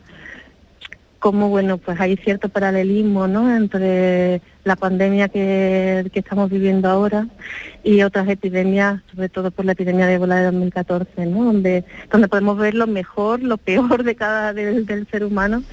como bueno, pues hay cierto paralelismo, ¿no? Entre la pandemia que, que estamos viviendo ahora y otras epidemias, sobre todo por la epidemia de ébola de 2014, ¿no? Donde, donde podemos ver lo mejor, lo peor de cada del, del ser humano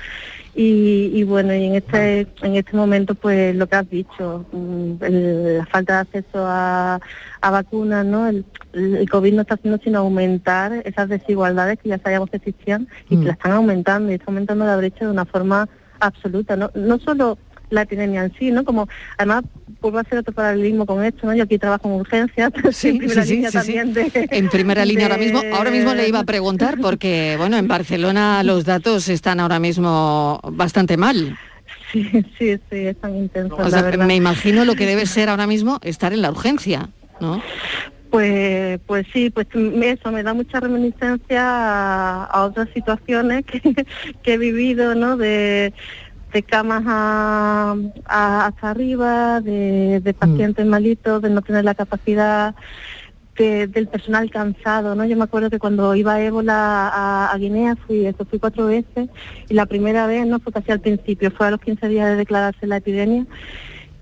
y, y bueno, y en este en este momento, pues lo que has dicho, mm, el- la falta de acceso a, a vacunas, ¿no? El, el COVID no está haciendo sino aumentar esas desigualdades que ya sabíamos que existían y que la están aumentando y está aumentando la brecha de una forma absoluta. No, no solo la epidemia en sí, ¿no? Como además vuelvo a hacer otro paralelismo con esto, ¿no? Yo aquí trabajo en urgencias, estoy en primera línea también de En primera línea ahora mismo, ahora mismo le iba a preguntar porque, bueno, en Barcelona los datos están ahora mismo bastante mal. Sí, sí, sí, es tan intenso. O la sea, verdad. me imagino lo que debe ser ahora mismo estar en la urgencia, ¿no? Pues, pues sí, pues eso me da mucha reminiscencia a, a otras situaciones que, que he vivido, ¿no? De, de camas a, a- hasta arriba, de, de pacientes malitos, de no tener la capacidad de- del personal cansado, ¿no? Yo me acuerdo que cuando iba a ébola a, a Guinea fui, eso fui cuatro veces y la primera vez no fue casi al principio, fue a los 15 días de declararse la epidemia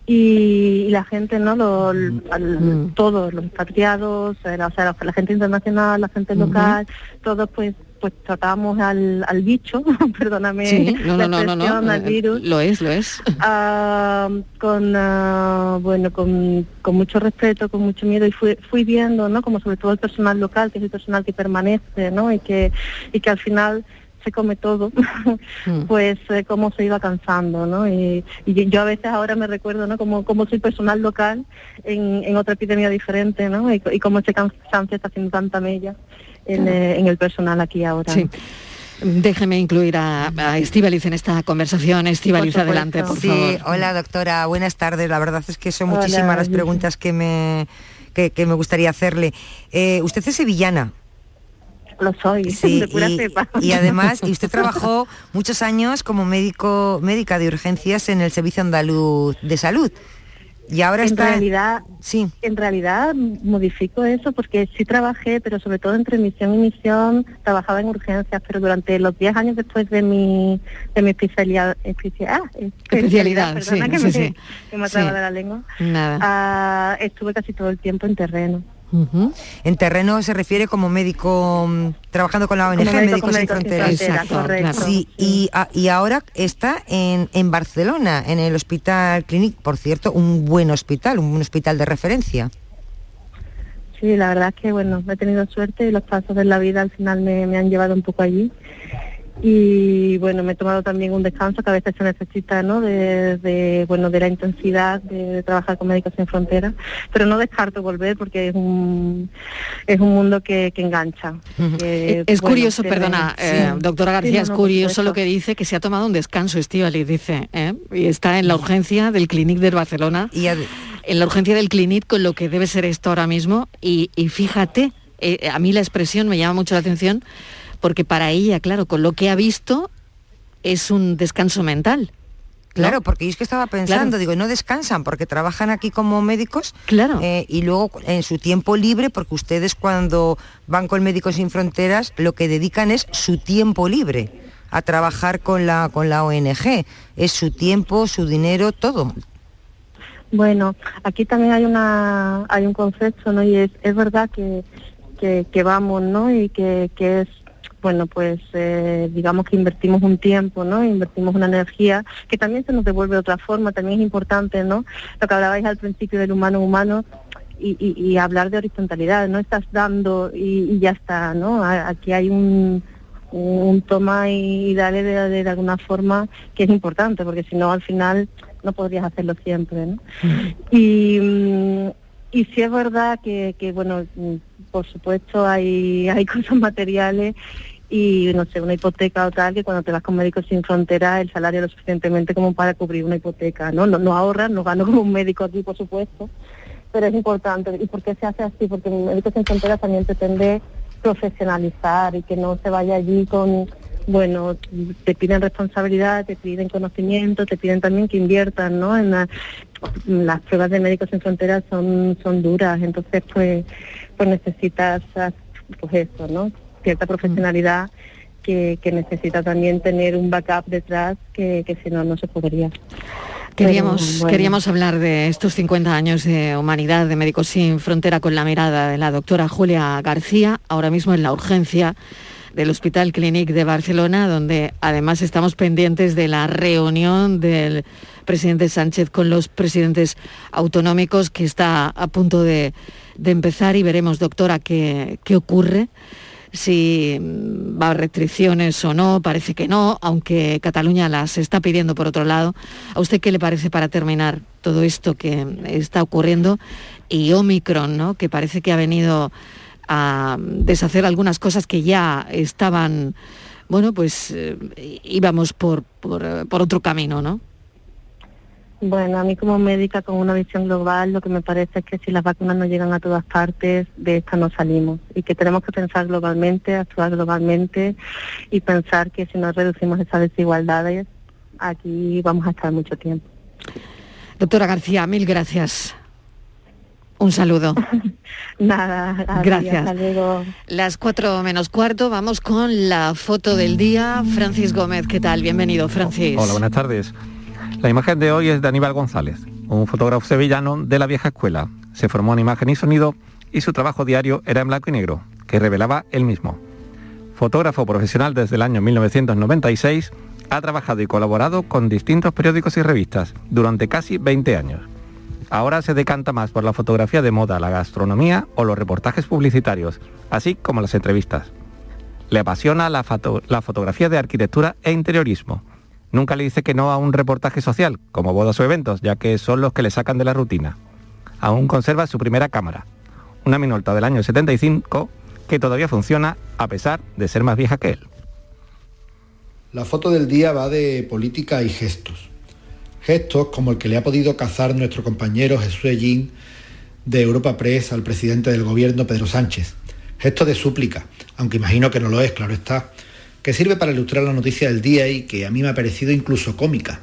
y, y la gente, ¿no? Lo- al- Todos, los expatriados, eh, la- o sea, la, la gente internacional, la gente local, todos pues pues tratamos al, al bicho, perdóname Sí, no, la no, no, no, al eh, virus, Lo es, lo es. ah, con ah, bueno con, con mucho respeto con mucho miedo y fui, fui viendo no como sobre todo el personal local que es el personal que permanece no y que y que al final se come todo pues eh, cómo se iba cansando no y, y yo a veces ahora me recuerdo no como como soy personal local en, en otra epidemia diferente no y, y cómo ese cansancio está haciendo tanta mella en, eh, en el personal aquí ahora Sí. Déjeme incluir a, a en esta conversación. Estíbaliz, Por adelante, por Sí, favor. hola doctora, buenas tardes. La verdad es que son Hola, muchísimas las preguntas que me, que, que me gustaría hacerle. Eh, usted es sevillana. Lo soy, Sí, de pura y, cepa. y además, y usted trabajó muchos años como médico, médica de urgencias en el Servicio Andaluz de Salud. Y ahora en está... realidad sí en realidad modifico eso porque sí trabajé pero sobre todo entre misión y misión trabajaba en urgencias pero durante los 10 años después de mi de mi especialidad especia- ah, Especialidad, perdona sí, que sí, me, sí. que me Sí. traba de la lengua Nada. Ah, estuve casi todo el tiempo en terreno En terreno se refiere como médico mm, trabajando con la ONG, médico Médicos Sin Fronteras. Fronteras, Exacto, correcto. claro. Sí, y, a- y ahora está en, en Barcelona, en el Hospital Clinic, por cierto, un buen hospital, un hospital de referencia. Sí, la verdad es que bueno, he tenido suerte y los pasos de la vida al final me, me han llevado un poco allí. Y bueno, me he tomado también un descanso que a veces se necesita, ¿no? De, de, bueno, de la intensidad de, de trabajar con Médicos Sin Fronteras, pero no descarto volver porque es un es un mundo que, que engancha. que, es bueno, curioso, que- perdona, eh, doctora Sí, García, no, es curioso lo que dice, que se ha tomado un descanso, Estíbaliz, dice, ¿eh? y está en la urgencia del Clínic de Barcelona, en la urgencia del Clínic con lo que debe ser esto ahora mismo, y, y fíjate, eh, a mí la expresión me llama mucho la atención, porque para ella, claro, con lo que ha visto, es un descanso mental. ¿no? Claro, porque yo es que estaba pensando, Claro. digo, no descansan porque trabajan aquí como médicos. Claro. eh, y luego en su tiempo libre, porque ustedes cuando van con Médicos Sin Fronteras, lo que dedican es su tiempo libre a trabajar con la, con la ONG. Es su tiempo, su dinero, todo. Bueno, aquí también hay una hay un concepto, ¿no? Y es, es verdad que, que, que vamos, ¿no? Y que, que es, bueno, pues eh, digamos que invertimos un tiempo, ¿no? Invertimos una energía que también se nos devuelve de otra forma, también es importante, ¿no? Lo que hablabais al principio del humano humano y, y- y hablar de horizontalidad, no estás dando y, y ya está, ¿no? A- Aquí hay un un toma y dale de, de- de alguna forma que es importante, porque si no al final no podrías hacerlo siempre, ¿no? Y, mm, y sí es verdad que, que, bueno, mm, por supuesto hay, hay cosas materiales y, no sé, una hipoteca o tal, que cuando te vas con Médicos Sin Fronteras el salario es lo suficientemente como para cubrir una hipoteca, ¿no? No, no ahorras, no gano como un médico aquí, por supuesto, pero es importante. ¿Y por qué se hace así? Porque Médicos Sin Fronteras también pretende profesionalizar y que no se vaya allí con bueno, te piden responsabilidad, te piden conocimiento, te piden también que inviertan, ¿no? En la- las pruebas de Médicos Sin Fronteras son, son duras, entonces pues, pues necesitas pues eso, ¿no? Cierta profesionalidad que, que necesita también tener un backup detrás que, que si no, no se podría. Queríamos, Pero, bueno. queríamos hablar de estos 50 años de humanidad de Médicos Sin Frontera con la mirada de la doctora Julia García, ahora mismo en la urgencia del Hospital Clínic de Barcelona, donde además estamos pendientes de la reunión del presidente Sánchez con los presidentes autonómicos que está a punto de, empezar y veremos, doctora, qué, qué ocurre si va a restricciones o no, parece que no, aunque Cataluña las está pidiendo por otro lado. ¿A usted qué le parece para terminar todo esto que está ocurriendo? Y Omicron, ¿no? que parece que ha venido a deshacer algunas cosas que ya estaban, bueno, pues eh, íbamos por, por, eh, por otro camino, ¿no? Bueno, a mí como médica con una visión global, lo que me parece es que si las vacunas no llegan a todas partes, de esta no salimos. Y que tenemos que pensar globalmente, actuar globalmente y pensar que si no reducimos esas desigualdades, aquí vamos a estar mucho tiempo. Doctora García, mil gracias. Un saludo. Nada, Gracias. luego. Las cuatro menos cuarto, vamos con la foto del día. Francis Gómez, ¿qué tal? Bienvenido, Francis. Hola, buenas tardes. La imagen de hoy es de Aníbal González, un fotógrafo sevillano de la vieja escuela. Se formó en imagen y sonido y su trabajo diario era en blanco y negro, que revelaba él mismo. Fotógrafo profesional desde el año 1996, ha trabajado y colaborado con distintos periódicos y revistas durante casi 20 años. Ahora se decanta más por la fotografía de moda, la gastronomía o los reportajes publicitarios, así como las entrevistas. Le apasiona la, foto- la fotografía de arquitectura e interiorismo. Nunca le dice que no a un reportaje social, como bodas o eventos, ya que son los que le sacan de la rutina. Aún conserva su primera cámara, una Minolta del año 75, que todavía funciona a pesar de ser más vieja que él. La foto del día va de política y gestos. Gestos como el que le ha podido cazar nuestro compañero Jesús Ellín de Europa Press al presidente del gobierno Pedro Sánchez. Gesto de súplica, aunque imagino que no lo es, claro está, que sirve para ilustrar la noticia del día y que a mí me ha parecido incluso cómica.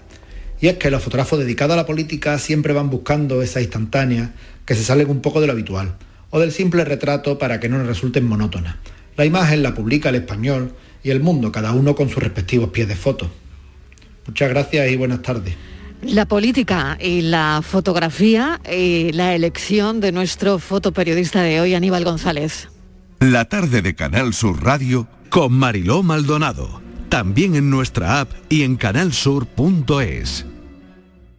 Y es que los fotógrafos dedicados a la política siempre van buscando esa instantánea que se salen un poco de lo habitual, o del simple retrato para que no nos resulten monótonas. La imagen la publica el español y el mundo, cada uno con sus respectivos pies de foto. Muchas gracias y buenas tardes. La política y la fotografía y la elección de nuestro fotoperiodista de hoy, Aníbal González. La tarde de Canal Sur Radio Con Mariló Maldonado. También en nuestra app y en canalsur.es.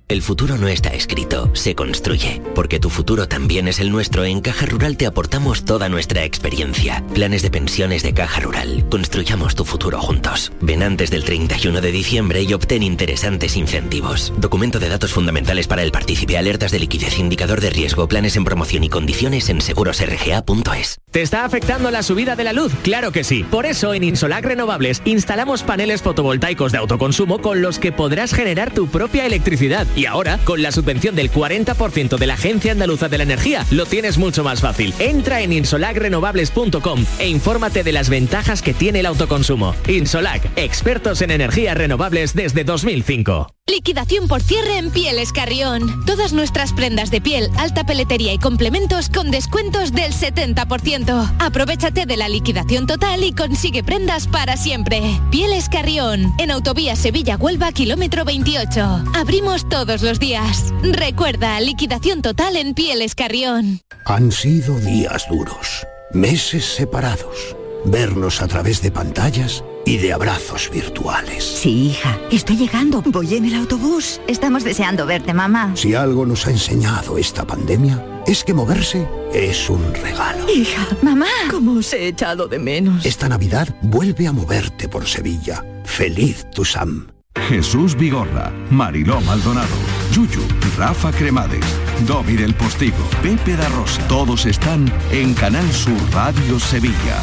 El futuro no está escrito, se construye. Porque tu futuro también es el nuestro, en Caja Rural te aportamos toda nuestra experiencia. Planes de pensiones de Caja Rural. Construyamos tu futuro juntos. Ven antes del 31 de diciembre y obtén interesantes incentivos. Documento de datos fundamentales para el partícipe, alertas de liquidez, indicador de riesgo, planes en promoción y condiciones en segurosrga.es. ¿Te está afectando la subida de la luz? Claro que sí. Por eso en Insolac Renovables instalamos paneles fotovoltaicos de autoconsumo con los que podrás generar tu propia electricidad. Y ahora, con la subvención del 40% de la Agencia Andaluza de la Energía, lo tienes mucho más fácil. Entra en insolacrenovables.com e infórmate de las ventajas que tiene el autoconsumo. Insolac, expertos en energías renovables desde 2005. Liquidación por cierre en Pieles Carrión. Todas nuestras prendas de piel, alta peletería y complementos con descuentos del 70%. Aprovechate de la liquidación total y consigue prendas para siempre. Pieles Carrión, en Autovía Sevilla-Huelva, kilómetro 28. Abrimos todos los días. Recuerda, liquidación total en Pieles Carrión. Han sido días duros, meses separados, vernos a través de pantallas y de abrazos virtuales. Sí, hija, estoy llegando. Voy en el autobús. Estamos deseando verte, mamá. Si algo nos ha enseñado esta pandemia, es que moverse es un regalo. Hija, mamá, ¿cómo os he echado de menos? Esta Navidad vuelve a moverte por Sevilla. Feliz tu Sam. Jesús Vigorra, Mariló Maldonado, Yuyu, Rafa Cremades, Domi del Postigo, Pepe da Rosa. Todos están en Canal Sur Radio Sevilla.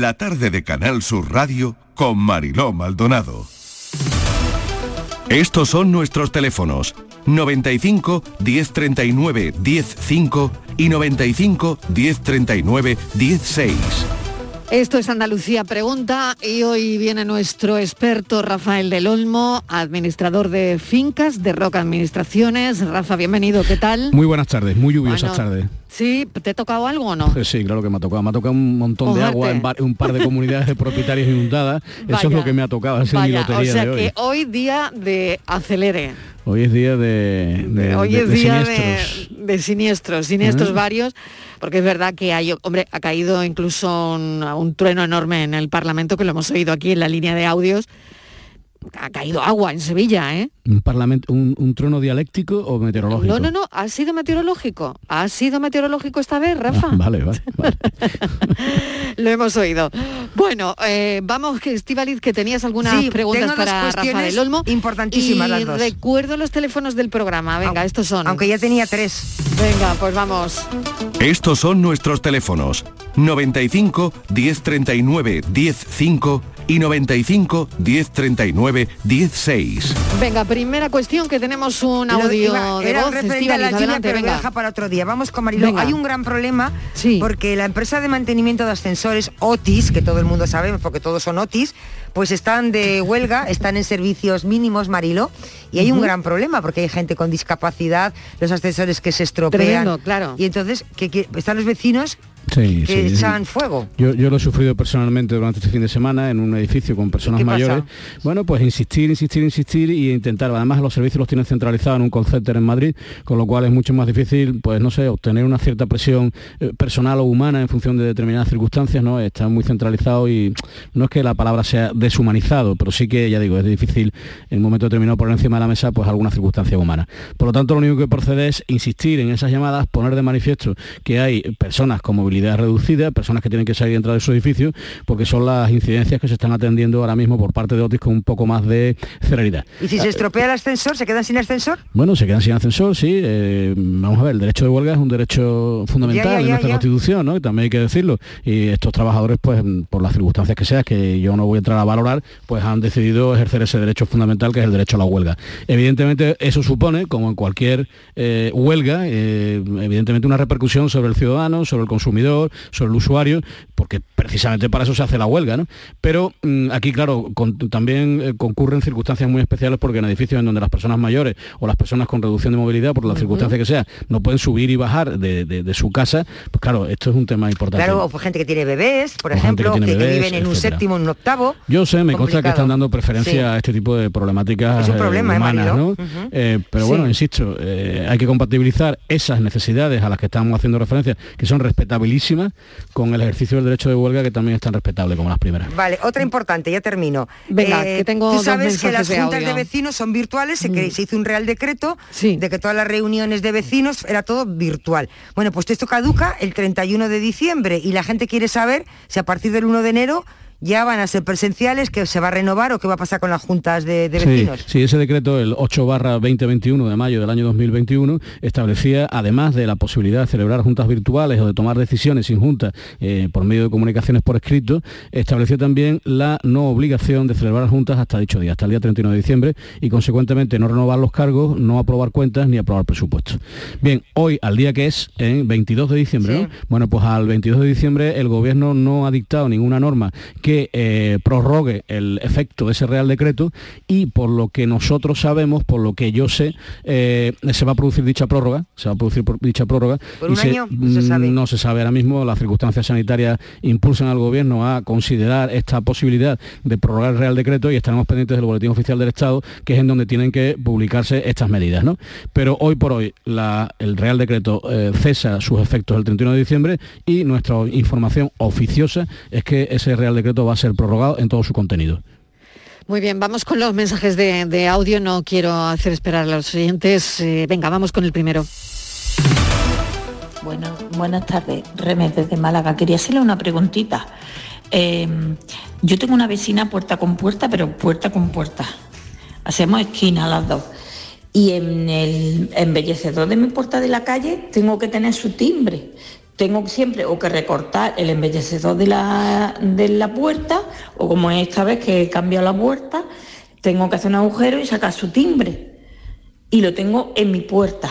La tarde de Canal Sur Radio con Mariló Maldonado. Estos son nuestros teléfonos 95 1039 105 y 95 1039 16. Esto es Andalucía Pregunta y hoy viene nuestro experto Rafael del Olmo, administrador de fincas de Roca Administraciones. Rafa, bienvenido, ¿qué tal? Muy buenas tardes, muy lluviosas Bueno, tardes. Sí, ¿te ha tocado algo o no? Pues sí, claro que me ha tocado. Me ha tocado un montón de agua en bar- un par de comunidades de propietarios inundadas. Eso es Vaya. lo que me ha tocado, esa es mi Vaya, o sea de hoy. que hoy día de acelere. Hoy es día de, de- Hoy de- es de día siniestros. de, de siniestros, siniestros Ah. varios, porque es verdad que hay, hombre, ha caído incluso un, un trueno enorme en el Parlamento, que lo hemos oído aquí en la línea de audios. Ha caído agua en Sevilla, ¿eh? ¿Un, parlamento, un, un trono dialéctico o meteorológico? No, no, no, ha sido meteorológico. ¿Ha sido meteorológico esta vez, Rafa? Ah, vale, vale. vale. Lo hemos oído. Bueno, eh, vamos, que Estivaliz, que tenías algunas Sí, preguntas para Rafa del Olmo. importantísimas y las dos. recuerdo los teléfonos del programa. Venga, estos son. Aunque ya tenía tres. Venga, pues vamos. Estos son nuestros teléfonos 95 1039 105 y 95 1039 16. Venga, primera cuestión que tenemos un audio iba- de era voz. referente a la adelante, pero venga. para otro día. Vamos con Mariló. Venga. Hay un gran problema porque la empresa de mantenimiento de ascensores Otis, que todo el mundo sabe, porque todos son Otis, pues están de huelga, están en servicios mínimos, Marilo, y hay un gran problema porque hay gente con discapacidad, los ascensores que se estropean. Tremendo, claro. Y entonces que, que están los vecinos Sí, que sí. echan fuego. Yo, yo lo he sufrido personalmente durante este fin de semana en un edificio con personas pasa? mayores. Bueno, pues insistir, insistir, insistir y intentar. Además, los servicios los tienen centralizados en un call center en Madrid, con lo cual es mucho más difícil, pues no sé, obtener una cierta presión eh, personal o humana en función de determinadas circunstancias, ¿no? Está muy centralizado y no es que la palabra sea deshumanizado, pero sí que, ya digo, es difícil en un momento determinado poner encima de la mesa pues alguna circunstancia humana. Por lo tanto, lo único que procede es insistir en esas llamadas, poner de manifiesto que hay personas con movilidad reducida, personas que tienen que salir y entrar de su edificio, porque son las incidencias que se están atendiendo ahora mismo por parte de Otis con un poco más de celeridad. Y si se estropea el ascensor, ¿se quedan sin ascensor? Bueno, se quedan sin ascensor, sí. eh, vamos a ver, el derecho de huelga es un derecho fundamental Ya, ya, nuestra. Constitución, ¿no? Y también hay que decirlo. Y estos trabajadores, pues, por las circunstancias que sean, que yo no voy a entrar a valorar, pues han decidido ejercer ese derecho fundamental que es el derecho a la huelga. Evidentemente, eso supone, como en cualquier eh, huelga, eh, evidentemente una repercusión sobre el ciudadano, sobre el consumidor, sobre el usuario, porque precisamente para eso se hace la huelga, ¿no? Pero mm, aquí, claro, con- también eh, concurren circunstancias muy especiales porque en edificios en donde las personas mayores o las personas con reducción de movilidad, por las circunstancias que sea, no pueden subir y bajar de, de- de su casa, pues claro, esto es un tema importante. Claro, o por gente que tiene bebés, por O gente que ejemplo, que, viven en un séptimo, en un octavo. Yo sé, me consta que están dando preferencia Sí. a este tipo de problemáticas Es un eh, problema, ¿eh, humanas? ¿no? Eh, pero Sí. bueno, insisto, eh, hay que compatibilizar esas necesidades a las que estamos haciendo referencia, que son con el ejercicio del derecho de huelga, que también es tan respetable como las primeras. Vale, otra importante, ya termino. Eh, Venga, que tengo Tú sabes que las juntas de, vecinos son virtuales, se, Mm. se hizo un real decreto de que todas las reuniones de vecinos era todo virtual. Bueno, pues esto caduca el 31 de diciembre y la gente quiere saber si a partir del 1 de enero ya van a ser presenciales, que se va a renovar o qué va a pasar con las juntas de, de Sí, vecinos. sí, ese decreto, el 8 barra 2021 de mayo del año 2021, establecía, además de la posibilidad de celebrar juntas virtuales o de tomar decisiones sin junta eh, por medio de comunicaciones por escrito, estableció también la no obligación de celebrar juntas hasta dicho día, hasta el día 31 de diciembre, y consecuentemente no renovar los cargos, no aprobar cuentas ni aprobar presupuestos. Bien, hoy, al día que es, en 22 de diciembre, ¿no? Bueno, pues al 22 de diciembre el gobierno no ha dictado ninguna norma que eh, prorrogue el efecto de ese Real Decreto y por lo que nosotros sabemos, por lo que yo sé, eh, se va a producir dicha prórroga, se va a producir por- dicha prórroga. ¿Por y un año? No se mm, sabe. no se sabe ahora mismo, las circunstancias sanitarias impulsan al gobierno a considerar esta posibilidad de prorrogar el Real Decreto y estaremos pendientes del Boletín Oficial del Estado, que es en donde tienen que publicarse estas medidas. ¿no? Pero hoy por hoy la- el Real Decreto eh, cesa sus efectos el 31 de diciembre y nuestra información oficiosa es que ese Real Decreto va a ser prorrogado en todo su contenido. Muy bien, vamos con los mensajes de, de audio. No quiero hacer esperar a los oyentes. Eh, venga, vamos con el primero. Bueno, buenas tardes, Remes desde Málaga. Quería hacerle una preguntita. Eh, yo tengo una vecina puerta con puerta, pero puerta con puerta. Hacemos esquina las dos. Y en el embellecedor de mi puerta de la calle tengo que tener su timbre. Tengo siempre o que recortar el embellecedor de la, de la puerta, o como esta vez que he cambiado la puerta, tengo que hacer un agujero y sacar su timbre. Y lo tengo en mi puerta.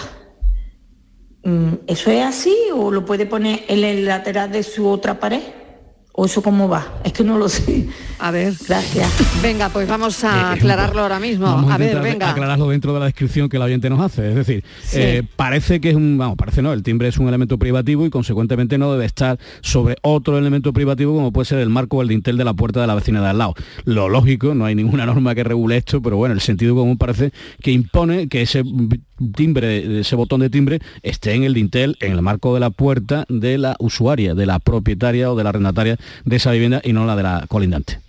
Mm, ¿Eso es así o lo puede poner en el lateral de su otra pared? ¿O eso cómo va? Es que no lo sé. A ver. Gracias. Venga, pues vamos a aclararlo ahora mismo. Vamos a ver, venga. aclararlo dentro de la descripción que la oyente nos hace. Es decir, Sí. eh, parece que es un, vamos, parece no, el timbre es un elemento privativo y consecuentemente no debe estar sobre otro elemento privativo como puede ser el marco o el dintel de la puerta de la vecina de al lado. Lo lógico, no hay ninguna norma que regule esto, pero bueno, el sentido común parece que impone que ese timbre, ese botón de timbre esté en el dintel, en el marco de la puerta de la usuaria, de la propietaria o de la arrendataria de esa vivienda y no la de la colindante.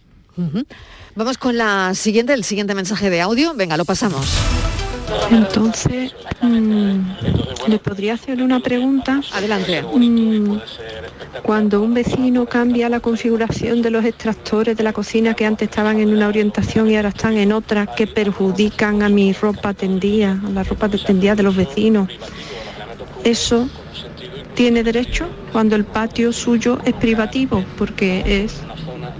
Vamos con la siguiente, el siguiente mensaje de audio. Venga, lo pasamos. Entonces, mm, ¿le podría hacer una pregunta? Mm, Adelante. cuando un vecino cambia la configuración de los extractores de la cocina que antes estaban en una orientación y ahora están en otra que perjudican a mi ropa tendida, a la ropa tendida de los vecinos, ¿eso tiene derecho cuando el patio suyo es privativo? Porque es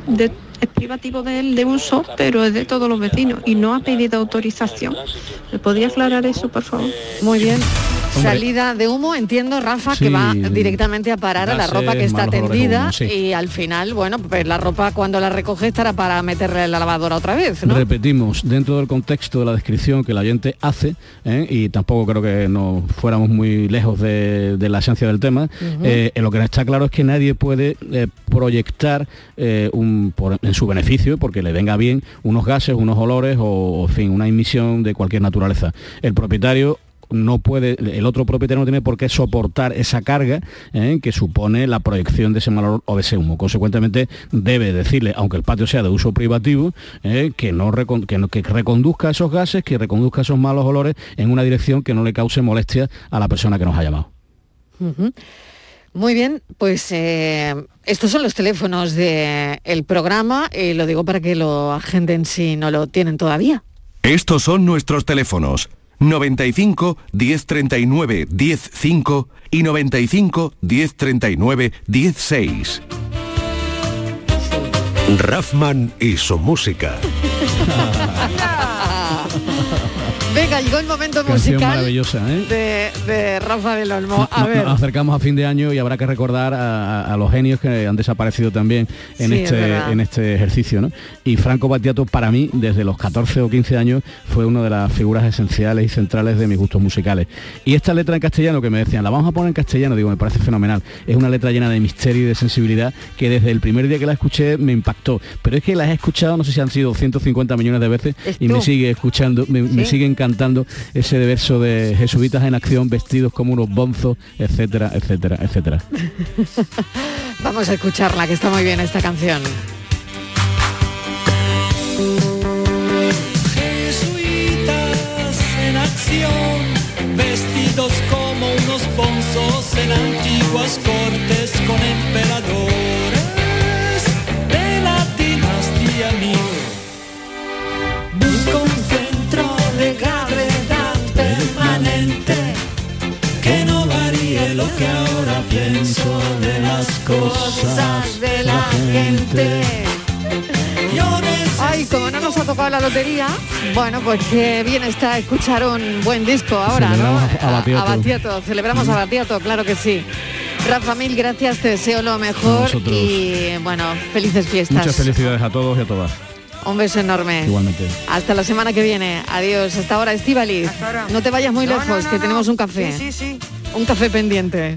de es privativo de él de uso, pero es de todos los vecinos y no ha pedido autorización. ¿Me podría aclarar eso, por favor? Muy bien. Hombre. Salida de humo, entiendo, Rafa, Sí, que va directamente a parar a la ropa que está tendida humo, sí. y al final, bueno, pues la ropa cuando la recoge estará para meterle en la lavadora otra vez, ¿no? Repetimos, dentro del contexto de la descripción que la oyente hace, ¿eh? y tampoco creo que nos fuéramos muy lejos de, de la esencia del tema, Ujú. eh, lo que está claro es que nadie puede eh, proyectar eh, un- por- en su beneficio, porque le venga bien, unos gases, unos olores o, en fin, una emisión de cualquier naturaleza. El propietario no puede, el otro propietario no tiene por qué soportar esa carga ¿eh? que supone la proyección de ese mal olor o de ese humo. Consecuentemente, debe decirle, aunque el patio sea de uso privativo, ¿eh? que, no recon- que, no- que reconduzca esos gases, que reconduzca esos malos olores en una dirección que no le cause molestia a la persona que nos ha llamado. Muy bien, pues eh, estos son los teléfonos del programa, y lo digo para que lo agenden si no lo tienen todavía. Estos son nuestros teléfonos. 95 1039 105 y 95 1039 16. Raffman y su música. Venga, llegó el momento Canción musical maravillosa, ¿eh? de, de Rafa del Olmo. A No- ver, Nos acercamos a fin de año y habrá que recordar a, los genios que han desaparecido también en, Sí, este, en este ejercicio. ¿no? Y Franco Battiato para mí, desde los 14 o 15 años, fue una de las figuras esenciales y centrales de mis gustos musicales. Y esta letra en castellano que me decían, la vamos a poner en castellano, digo, me parece fenomenal. Es una letra llena de misterio y de sensibilidad que desde el primer día que la escuché me impactó. Pero es que la he escuchado, no sé si han sido 150 millones de veces, Es y me sigue escuchando, me, me Sí. Sigue encantando ese verso de jesuitas en acción, vestidos como unos bonzos, etcétera, etcétera, etcétera. vamos a escucharla, que está muy bien esta canción. Jesuitas en acción, vestidos como unos bonzos en antiguas cortes con emperadores pienso de las cosas de la gente. Ay, como no nos ha tocado la lotería, bueno, pues qué bien está escuchar un buen disco ahora, ¿no? A- a. Battiato, celebramos a Batiato, claro que sí. Rafa, mil gracias, te deseo lo mejor y bueno, felices fiestas. Muchas felicidades a todos y a todas. Un beso enorme. Igualmente. Hasta la semana que viene. Adiós. Hasta ahora, Estivaliz. No te vayas muy No, lejos, no, no, que no. tenemos un café. Sí, sí, sí. Un café pendiente.